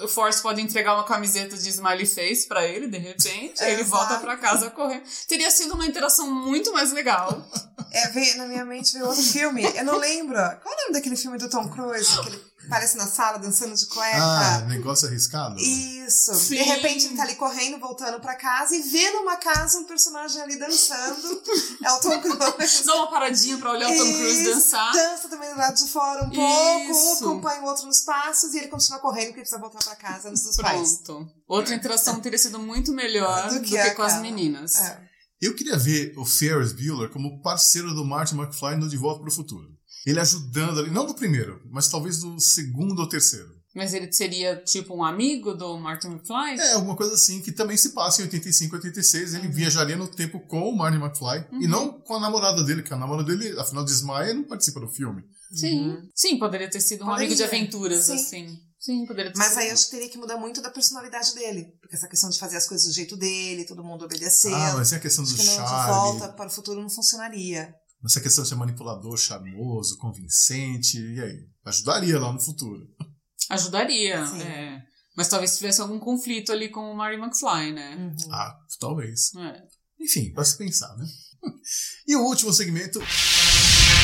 O Forrest pode entregar uma camiseta de smiley face pra ele, de repente. É, ele volta exato. pra casa correndo. Teria sido uma interação muito mais legal. É, veio, na minha mente veio outro filme. Eu não lembro. Qual é o nome daquele filme do Tom Cruise? Que ele aparece na sala dançando de cueca. Ah, negócio arriscado? Isso. Sim. De repente ele tá ali correndo, voltando pra casa e vê numa casa um personagem ali dançando. É o Tom Cruise. Dá uma paradinha pra olhar o Tom Cruise dançar. Dança também do lado de fora um pouco, um Isso. acompanha o outro nos passos e ele continua correndo porque precisa voltar pra casa antes dos pais. Pronto. Outra interação teria sido muito melhor do que, com as meninas. É. Eu queria ver o Ferris Bueller como parceiro do Martin McFly no De Volta para o Futuro. Ele ajudando ali, não do primeiro, mas talvez do segundo ou terceiro. Mas ele seria tipo um amigo do Martin McFly? É, alguma coisa assim, que também se passa em 85, 86. Ele viajaria no tempo com o Martin McFly e não com a namorada dele, que a namorada dele, afinal, desmaia e não participa do filme. Sim. Sim, poderia ter sido um Poderia. amigo de aventuras, Sim. assim. Sim, poderia ter Mas sido. aí eu acho que teria que mudar muito da personalidade dele. Porque essa questão de fazer as coisas do jeito dele, todo mundo obedecer. Ah, mas é a questão do que não, de charme. volta para o futuro não funcionaria. Essa questão de ser manipulador, charmoso, convincente, e aí? Ajudaria lá no futuro. Ajudaria, Sim. é. Mas talvez tivesse algum conflito ali com o Marty McFly, né? Uhum. Ah, talvez. É. Enfim, pra se pensar, né? <laughs> E o último segmento,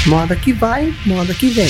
Moda que vai, moda que vem.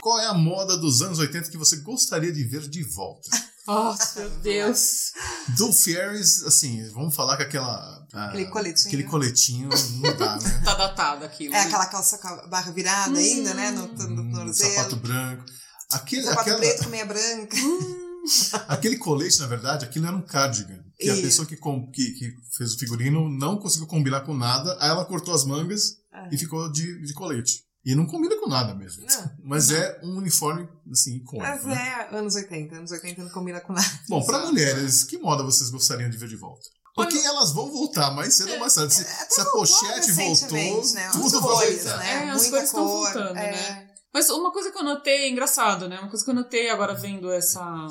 qual é a moda dos anos 80 que você gostaria de ver de volta? Nossa, meu Deus. Do Fierys, assim, vamos falar que aquela. ah, Aquele coletinho. Aquele coletinho não dá, né? Tá datado aquilo. É aquela calça com a barra virada ainda, né? No, no, no Um tornozelo. sapato branco. Aquele, Sapato aquela- preto com meia branca. <laughs> aquele colete, na verdade, aquilo era um cardigan. Que a pessoa que, com- que, que fez o figurino não conseguiu combinar com nada, aí ela cortou as mangas Ah. e ficou de, de colete. E não combina com nada mesmo. Não. <laughs> Mas é um uniforme, assim, icônico. Mas né? é anos 80. Anos 80 não combina com nada. Bom, para mulheres, que moda vocês gostariam de ver de volta? Porque elas vão voltar mais cedo ou mais tarde. Se, se a voltou pochete voltou, né? tudo As vai voltar. né? É, as Muita cores estão voltando, é. né? Mas uma coisa que eu notei, é engraçado, né? Uma coisa que eu notei agora vendo essa,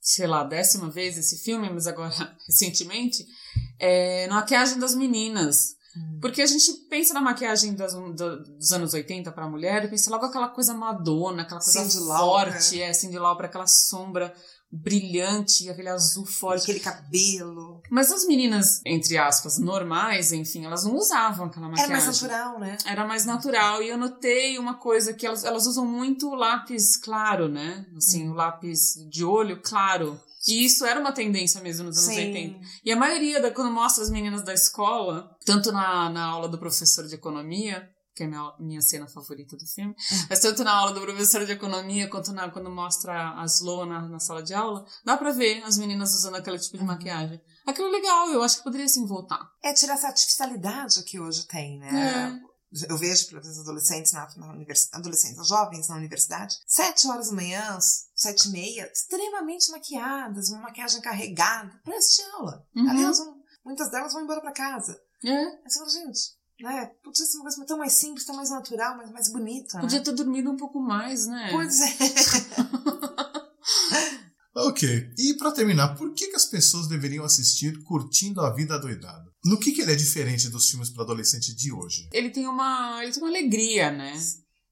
sei lá, décima vez esse filme, mas agora <laughs> recentemente, é na maquiagem das meninas. Hum. Porque a gente pensa na maquiagem das- dos anos 80 pra mulher e pensa logo aquela coisa madona, aquela coisa Lauper. forte, é, Cindy Lauper, aquela sombra brilhante, aquele azul forte. Aquele cabelo. Mas as meninas, entre aspas, normais, enfim, elas não usavam aquela maquiagem. Era mais natural, né? Era mais natural. E eu notei uma coisa que elas, elas usam muito lápis claro, né? Assim, o lápis de olho claro. E isso era uma tendência mesmo nos anos 80. E a maioria, da, quando mostra as meninas da escola, tanto na, na aula do professor de economia, que é a minha, minha cena favorita do filme, mas tanto na aula do professor de economia quanto na, quando mostra a Slow na, na sala de aula, dá pra ver as meninas usando aquele tipo de maquiagem. Aquilo é legal, eu acho que poderia sim voltar. É tirar essa artificialidade que hoje tem, né? Eu vejo pelos adolescentes na, na universidade, adolescentes, jovens na universidade, sete horas da manhã, sete e meia, extremamente maquiadas, uma maquiagem carregada, para assistir aula. Uhum. Aliás, um- muitas delas vão embora para casa. É, Aí você fala, gente, né? Podia ser uma coisa tão mais simples, tão mais natural, mas mais bonita. podia né? ter dormido um pouco mais, né? Pois é. <laughs> Ok. E pra terminar, por que, que as pessoas deveriam assistir Curtindo a Vida Doidado? No que, que ele é diferente dos filmes para adolescente de hoje? Ele tem uma, ele tem uma alegria, né?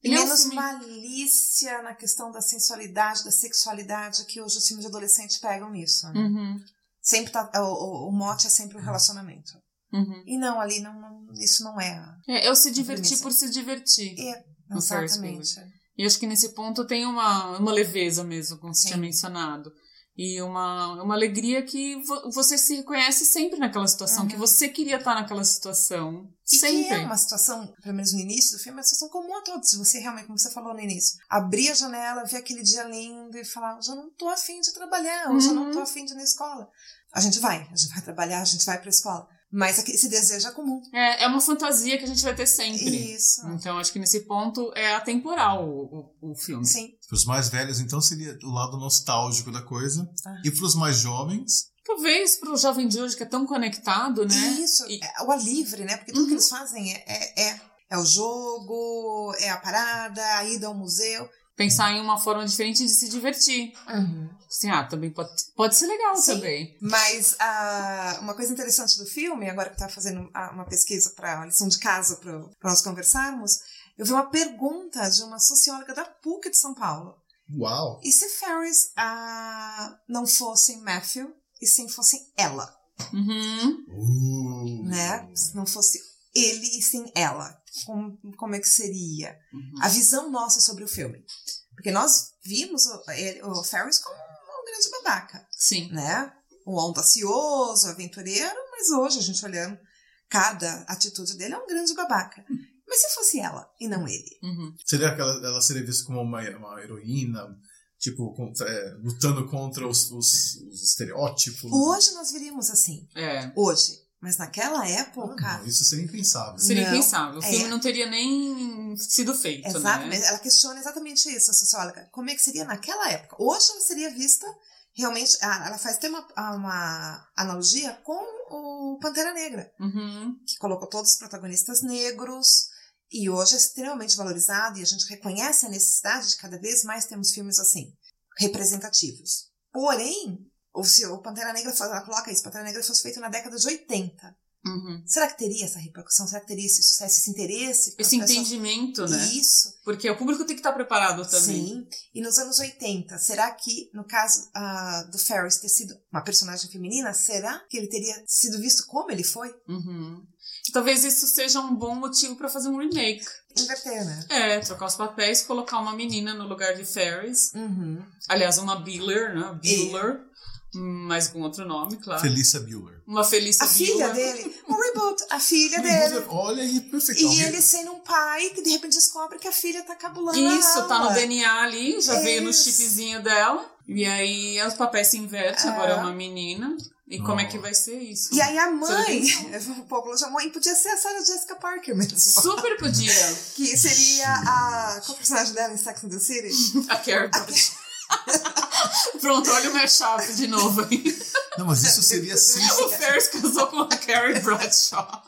Ele é um Menos filme- malícia na questão da sensualidade, da sexualidade, que hoje os filmes de adolescente pegam nisso. Né? Uhum, Sempre tá, o, o, o mote é sempre o relacionamento. uhum. E não, ali não, não- isso não é. a- É, eu se divertir por se divertir. É, exatamente. E acho que nesse ponto tem uma, uma leveza mesmo, como você tinha mencionado. E uma, uma alegria que vo- você se reconhece sempre naquela situação, que você queria estar naquela situação. Uhum. E sempre. que é uma situação, pelo menos no início do filme, é uma situação comum a todos. Você realmente, como você falou no início, abrir a janela, ver aquele dia lindo e falar, eu não tô afim de trabalhar, hoje eu não Uhum. tô afim de ir na escola. A gente vai, a gente vai trabalhar, a gente vai pra escola. Mas aqui- esse desejo é comum. É, é uma fantasia que a gente vai ter sempre. Isso. Então acho que nesse ponto é atemporal o, o, o filme. Sim. Para os mais velhos, então, seria o lado nostálgico da coisa. Ah. E para os mais jovens, Talvez pro jovem de hoje que é tão conectado, né? Isso, E- é o ar livre, né? Porque tudo Uhum. que eles fazem é, é, é, é o jogo, é a parada, a ida ao museu. Pensar em uma forma diferente de se divertir. Assim, ah, também pode, pode ser legal Sim. também. Mas ah, uma coisa interessante do filme, agora que eu estava fazendo ah, uma pesquisa para uma lição de casa para nós conversarmos, eu vi uma pergunta de uma socióloga da PUC de São Paulo. uau! E se Ferris ah, não fosse Matthew e sim fosse ela, Uhum. Uh. né? Se não fosse ele e sim ela, como, como é que seria? Uhum. A visão nossa sobre o filme. Porque nós vimos o, ele- o Ferris como um grande babaca. Sim. né? Um audacioso, aventureiro, mas hoje a gente olhando cada atitude dele é um grande babaca. Mas se fosse ela e não ele? Uhum. Seria aquela, ela seria vista como uma, uma heroína, tipo, contra- é, lutando contra os, os- os estereótipos. Hoje nós viríamos assim. É. Hoje. Mas naquela Ah, época. não, isso seria impensável. Seria Não, impensável. O é. filme não teria nem sido feito, Exato, né? ela questiona exatamente isso, a socióloga. Como é que seria naquela época? Hoje ela seria vista realmente. ah, Ela faz até uma, uma analogia com o Pantera Negra. Uhum. que colocou todos os protagonistas negros e hoje é extremamente valorizado e a gente reconhece a necessidade de cada vez mais termos filmes assim, representativos. Porém, o, se o Pantera Negra, faz- ela coloca isso, Pantera Negra fosse feito na década de 80. Uhum. Será que teria essa repercussão? Será que teria esse sucesso, esse interesse? Esse As pessoas- entendimento, né? Isso, Porque o público tem que estar preparado também. sim. E nos anos 80, será que, no caso ah, do Ferris ter sido uma personagem feminina, será que ele teria sido visto como ele foi? Uhum. Talvez isso seja um bom motivo pra fazer um remake. Inverter, né? É, trocar os papéis, colocar uma menina no lugar de Ferris. Uhum. Aliás, uma Biller, né? Bueller. Mas com outro nome, claro. Felicia Bueller. Uma Felícia A filha dele, um reboot, a filha dele. Olha aí, perfeito. E ele sendo um pai que de repente descobre que a filha tá cabulando Isso, a tá no. DNA ali, já veio no chipzinho dela. E aí os papéis se invertem, agora é uma menina. E como é que vai ser isso? E aí a mãe, o povo já mãe podia ser a Sarah Jessica Parker mesmo. Super podia. <laughs> Que seria a. Qual é o personagem dela em Sex and the City? <laughs> A Carrie. <laughs> Pronto, olha o mashup de novo aí. Não, mas isso seria, <laughs> O sens- Ferris casou com a Carrie Bradshaw.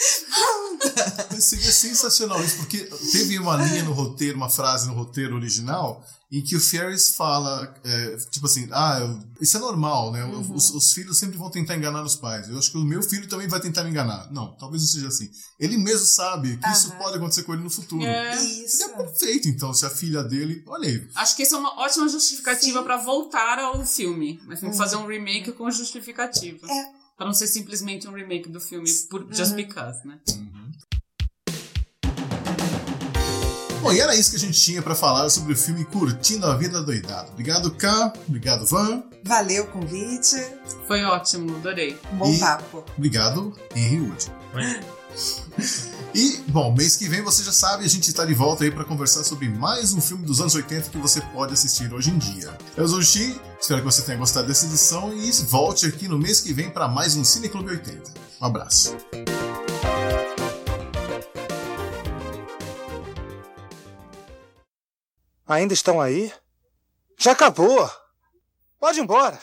<laughs> mas seria sensacional isso, porque teve uma linha no roteiro, uma frase no roteiro original, em que o Ferris fala, é, tipo assim, ah, eu- isso é normal, né? Uhum. Os, os filhos sempre vão tentar enganar os pais. Eu acho que o meu filho também vai tentar me enganar. Não, talvez não seja assim. Ele mesmo sabe que isso Aham. pode acontecer com ele no futuro. É. Isso. Seria perfeito, então, se a filha dele. Olha aí. Acho que isso é uma ótima justificativa pra voltar ao filme. Mas tem que fazer um remake com justificativa. É. Pra não ser simplesmente um remake do filme por just because, né? Bom, e era isso que a gente tinha pra falar sobre o filme Curtindo a Vida Doidado. Obrigado, K. Obrigado, Van. Valeu o convite. Foi ótimo, adorei. Um bom E- papo. Obrigado, Henry Wood. <laughs> E, bom, mês que vem você já sabe, a gente está de volta aí para conversar sobre mais um filme dos anos 80 que você pode assistir hoje em dia. Eu sou o Xi, espero que você tenha gostado dessa edição e volte aqui no mês que vem para mais um Cine Clube 80. Um abraço. Ainda estão aí? Já acabou! Pode ir embora!